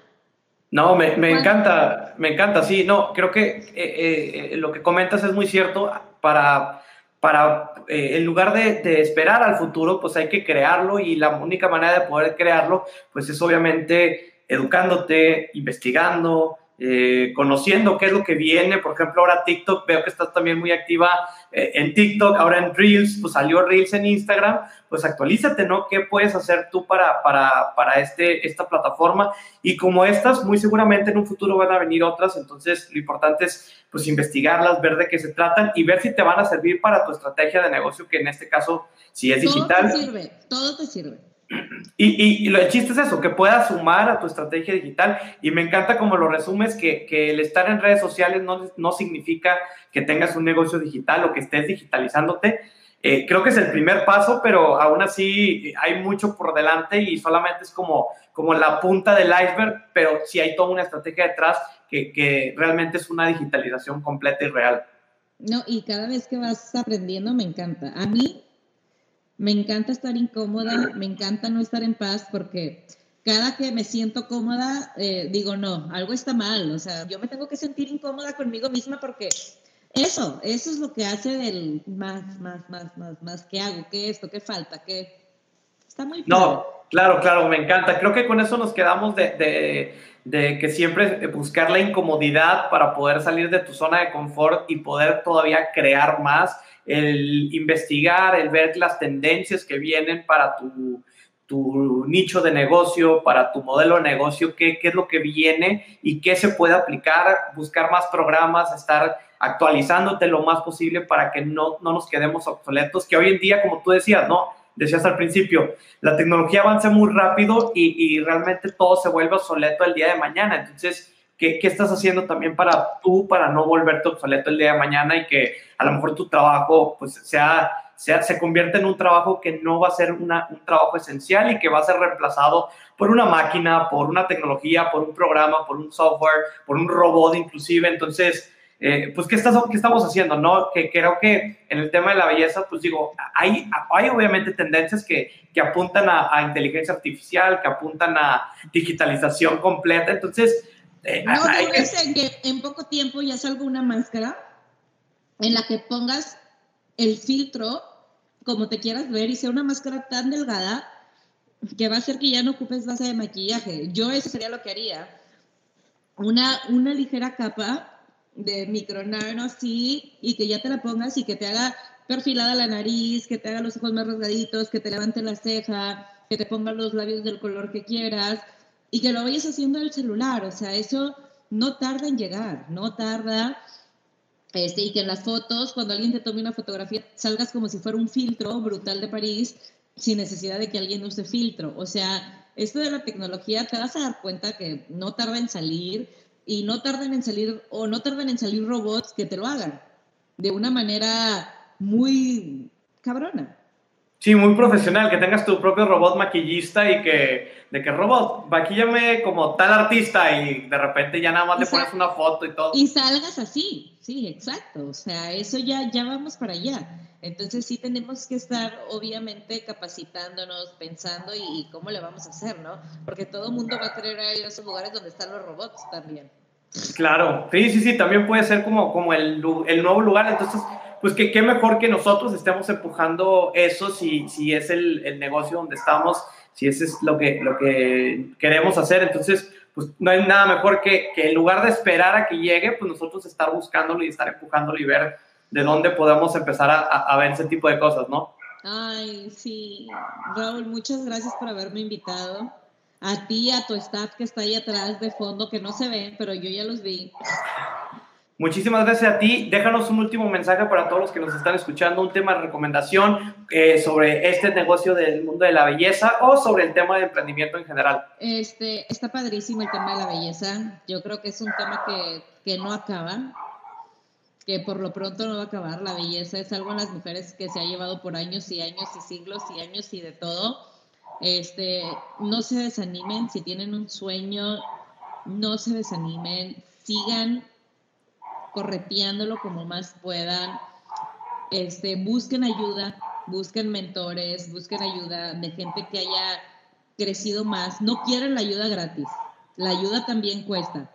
No, me, me encanta, me encanta, sí, no, creo que eh, eh, lo que comentas es muy cierto, para, para eh, en lugar de, de, esperar al futuro, pues hay que crearlo y la única manera de poder crearlo, pues es obviamente educándote, investigando, eh, conociendo qué es lo que viene. Por ejemplo, ahora TikTok, veo que estás también muy activa eh, en TikTok, ahora en Reels, pues salió Reels en Instagram, pues actualízate, ¿no? ¿Qué puedes hacer tú para, para, para este, esta plataforma? Y como estas, muy seguramente en un futuro van a venir otras, entonces lo importante es pues investigarlas, ver de qué se tratan y ver si te van a servir para tu estrategia de negocio, que en este caso, si es digital. Todo te sirve, todo te sirve. Y, y, lo, el chiste es eso, que puedas sumar a tu estrategia digital. Y me encanta como lo resumes, que, que el estar en redes sociales no, no, significa que tengas un negocio digital o que estés digitalizándote. Eh, creo que es el primer paso, pero aún así hay mucho por delante y solamente es como, como la punta del iceberg, pero sí hay toda una estrategia detrás que, que realmente es una digitalización completa y real. No, y cada vez que vas aprendiendo me encanta. A mí me encanta estar incómoda, me encanta no estar en paz porque cada que me siento cómoda, eh, digo, no, algo está mal. O sea, yo me tengo que sentir incómoda conmigo misma porque eso, eso es lo que hace del más, más, más, más, más, ¿qué hago? ¿Qué esto? ¿Qué falta? ¿Qué? Está muy No, claro, claro, me encanta. Creo que con eso nos quedamos de, de, de que siempre buscar la incomodidad para poder salir de tu zona de confort y poder todavía crear más el investigar, el ver las tendencias que vienen para tu, tu nicho de negocio, para tu modelo de negocio, qué, qué, es lo que viene y qué se puede aplicar, buscar más programas, estar actualizándote lo más posible para que no, no nos quedemos obsoletos, que hoy en día, como tú decías, ¿no? Decías al principio, la tecnología avanza muy rápido y, y realmente todo se vuelve obsoleto el día de mañana. Entonces, ¿qué, ¿qué, estás haciendo también para tú, para no volverte obsoleto el día de mañana y que a lo mejor tu trabajo pues sea, sea se convierta en un trabajo que no va a ser una, un trabajo esencial y que va a ser reemplazado por una máquina, por una tecnología, por un programa, por un software, por un robot inclusive? Entonces, eh, pues, ¿qué, estás, ¿qué estamos haciendo? ¿no? Que creo que en el tema de la belleza, pues digo, hay, hay obviamente tendencias que, que apuntan a, a, inteligencia artificial, que apuntan a digitalización completa. Entonces, eh, no hay que... que en poco tiempo ya salga una máscara en la que pongas el filtro como te quieras ver y sea una máscara tan delgada que va a hacer que ya no ocupes base de maquillaje. Yo eso sería lo que haría. Una, una ligera capa de micronano así y que ya te la pongas y que te haga perfilada la nariz, que te haga los ojos más rasgaditos, que te levante la ceja, que te ponga los labios del color que quieras y que lo vayas haciendo en el celular. O sea, eso no tarda en llegar, no tarda. Este, y que en las fotos, cuando alguien te tome una fotografía, salgas como si fuera un filtro brutal de París, sin necesidad de que alguien use filtro. O sea, esto de la tecnología te vas a dar cuenta que no tarda en salir y no tarden en salir o no tarden en salir robots que te lo hagan de una manera muy cabrona. Sí, muy profesional, que tengas tu propio robot maquillista y que, de que robot, maquíllame como tal artista y de repente ya nada más le pones una foto y todo. Y salgas así, sí, exacto, o sea, eso ya, ya vamos para allá. Entonces sí tenemos que estar obviamente capacitándonos, pensando y, cómo le vamos a hacer, ¿no? Porque todo el mundo va a querer ir a esos lugares donde están los robots también. Claro, sí, sí, sí, también puede ser como, como el, el nuevo lugar. Entonces, pues qué, qué mejor que nosotros estemos empujando eso si, si es el, el, negocio donde estamos, si ese es lo que, lo que queremos hacer. Entonces, pues no hay nada mejor que, que en lugar de esperar a que llegue, pues nosotros estar buscándolo y estar empujándolo y ver de dónde podemos empezar a, a, ver ese tipo de cosas, ¿no? Ay, sí. Raúl, muchas gracias por haberme invitado. A ti, a tu staff que está ahí atrás de fondo, que no se ven, pero yo ya los vi. Muchísimas gracias a ti. Déjanos un último mensaje para todos los que nos están escuchando, un tema de recomendación eh, sobre este negocio del mundo de la belleza o sobre el tema de emprendimiento en general. Este, está padrísimo el tema de la belleza. Yo creo que es un tema que, que no acaba que por lo pronto no va a acabar. La belleza es algo en las mujeres que se ha llevado por años y años y siglos y años y de todo. Este, no se desanimen si tienen un sueño, no se desanimen, sigan correteándolo como más puedan. Este, busquen ayuda, busquen mentores, busquen ayuda de gente que haya crecido más. No quieren la ayuda gratis. La ayuda también cuesta.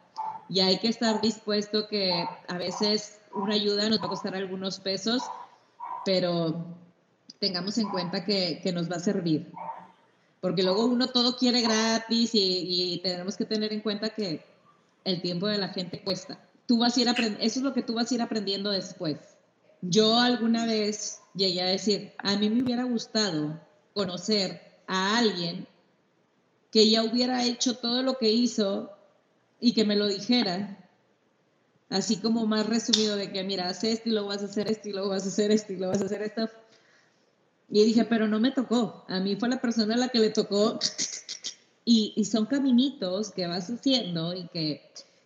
Y hay que estar dispuesto que a veces una ayuda nos va a costar algunos pesos, pero tengamos en cuenta que, que nos va a servir. Porque luego uno todo quiere gratis y, y, tenemos que tener en cuenta que el tiempo de la gente cuesta. Tú vas a ir eso es lo que tú vas a ir aprendiendo después. Yo alguna vez llegué a decir, a mí me hubiera gustado conocer a alguien que ya hubiera hecho todo lo que hizo y que me lo dijera así como más resumido de que, mira, haz esto y luego vas a hacer esto y luego vas a hacer esto y luego vas a hacer esto. Y dije, pero no me tocó. A mí fue la persona a la que le tocó. Y, y son caminitos que vas haciendo y que,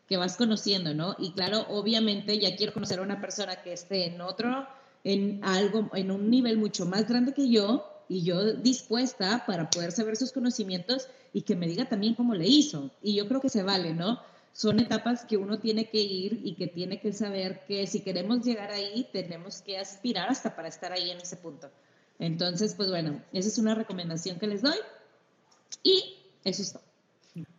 que, vas conociendo, ¿no? Y claro, obviamente ya quiero conocer a una persona que esté en otro, en algo, en un nivel mucho más grande que yo y yo dispuesta para poder saber sus conocimientos y que me diga también cómo le hizo. Y yo creo que se vale, ¿no? Son etapas que uno tiene que ir y que tiene que saber que si queremos llegar ahí, tenemos que aspirar hasta para estar ahí en ese punto. Entonces, pues bueno, esa es una recomendación que les doy y eso es todo.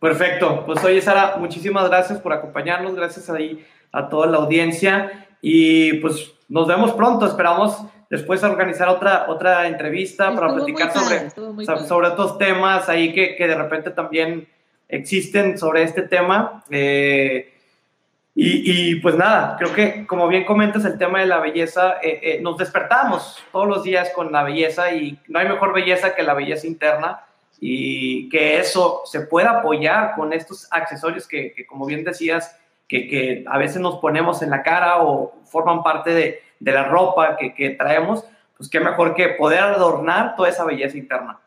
Perfecto. Pues oye, Sara, muchísimas gracias por acompañarnos, gracias ahí a toda la audiencia y pues nos vemos pronto, esperamos después organizar otra, otra entrevista Estuvo para platicar sobre, sobre, sobre otros temas ahí que, que de repente también existen sobre este tema. Eh, y, y, pues nada, creo que como bien comentas el tema de la belleza, eh, eh, nos despertamos todos los días con la belleza y no hay mejor belleza que la belleza interna y que eso se pueda apoyar con estos accesorios que, que como bien decías, que, que, a veces nos ponemos en la cara o forman parte de, de la ropa que, que traemos, pues qué mejor que poder adornar toda esa belleza interna.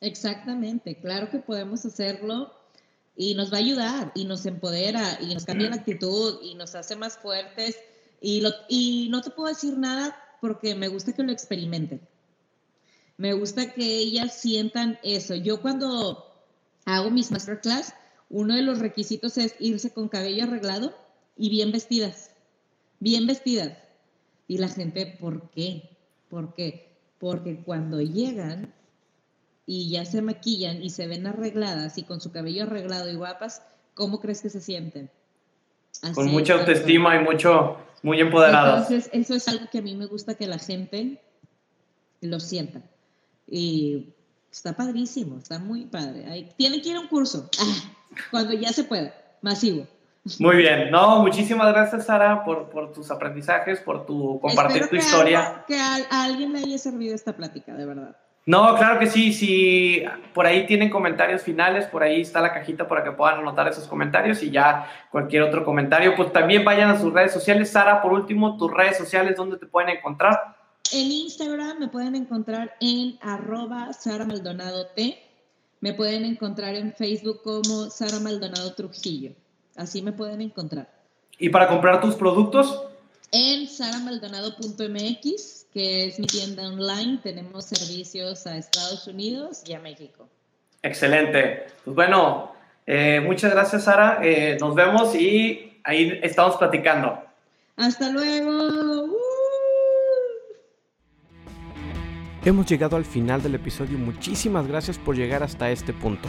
Exactamente, claro que podemos hacerlo y nos va a ayudar y nos empodera y nos cambia la actitud y nos hace más fuertes y, lo, y no te puedo decir nada porque me gusta que lo experimenten. Me gusta que ellas sientan eso. Yo cuando hago mis masterclass, uno de los requisitos es irse con cabello arreglado y bien vestidas. Bien vestidas. Y la gente, ¿por qué? ¿Por qué? Porque cuando llegan y ya se maquillan y se ven arregladas y con su cabello arreglado y guapas, ¿cómo crees que se sienten? con mucha autoestima y mucho, muy empoderadas. Entonces, eso es algo que a mí me gusta que la gente lo sienta. Y está padrísimo, está muy padre. Tienen que ir a un curso, ah, cuando ya se pueda, masivo. Muy bien, no, muchísimas gracias Sara por, por tus aprendizajes, por tu compartir tu historia. que a, alguien le haya servido esta plática, de verdad. No, claro que sí, si por ahí tienen comentarios finales, por ahí está la cajita para que puedan anotar esos comentarios y ya cualquier otro comentario, pues también vayan a sus redes sociales. Sara, por último, tus redes sociales, ¿dónde te pueden encontrar? En Instagram me pueden encontrar en arroba Sara Maldonado T. Me pueden encontrar en Facebook como Sara Maldonado Trujillo. Así me pueden encontrar. ¿Y para comprar tus productos? En saramaldonado.mx, que es mi tienda online. Tenemos servicios a Estados Unidos y a México. Excelente. Pues bueno, eh, muchas gracias, Sara. Eh, nos vemos y ahí estamos platicando. Hasta luego. Hemos llegado al final del episodio. Muchísimas gracias por llegar hasta este punto.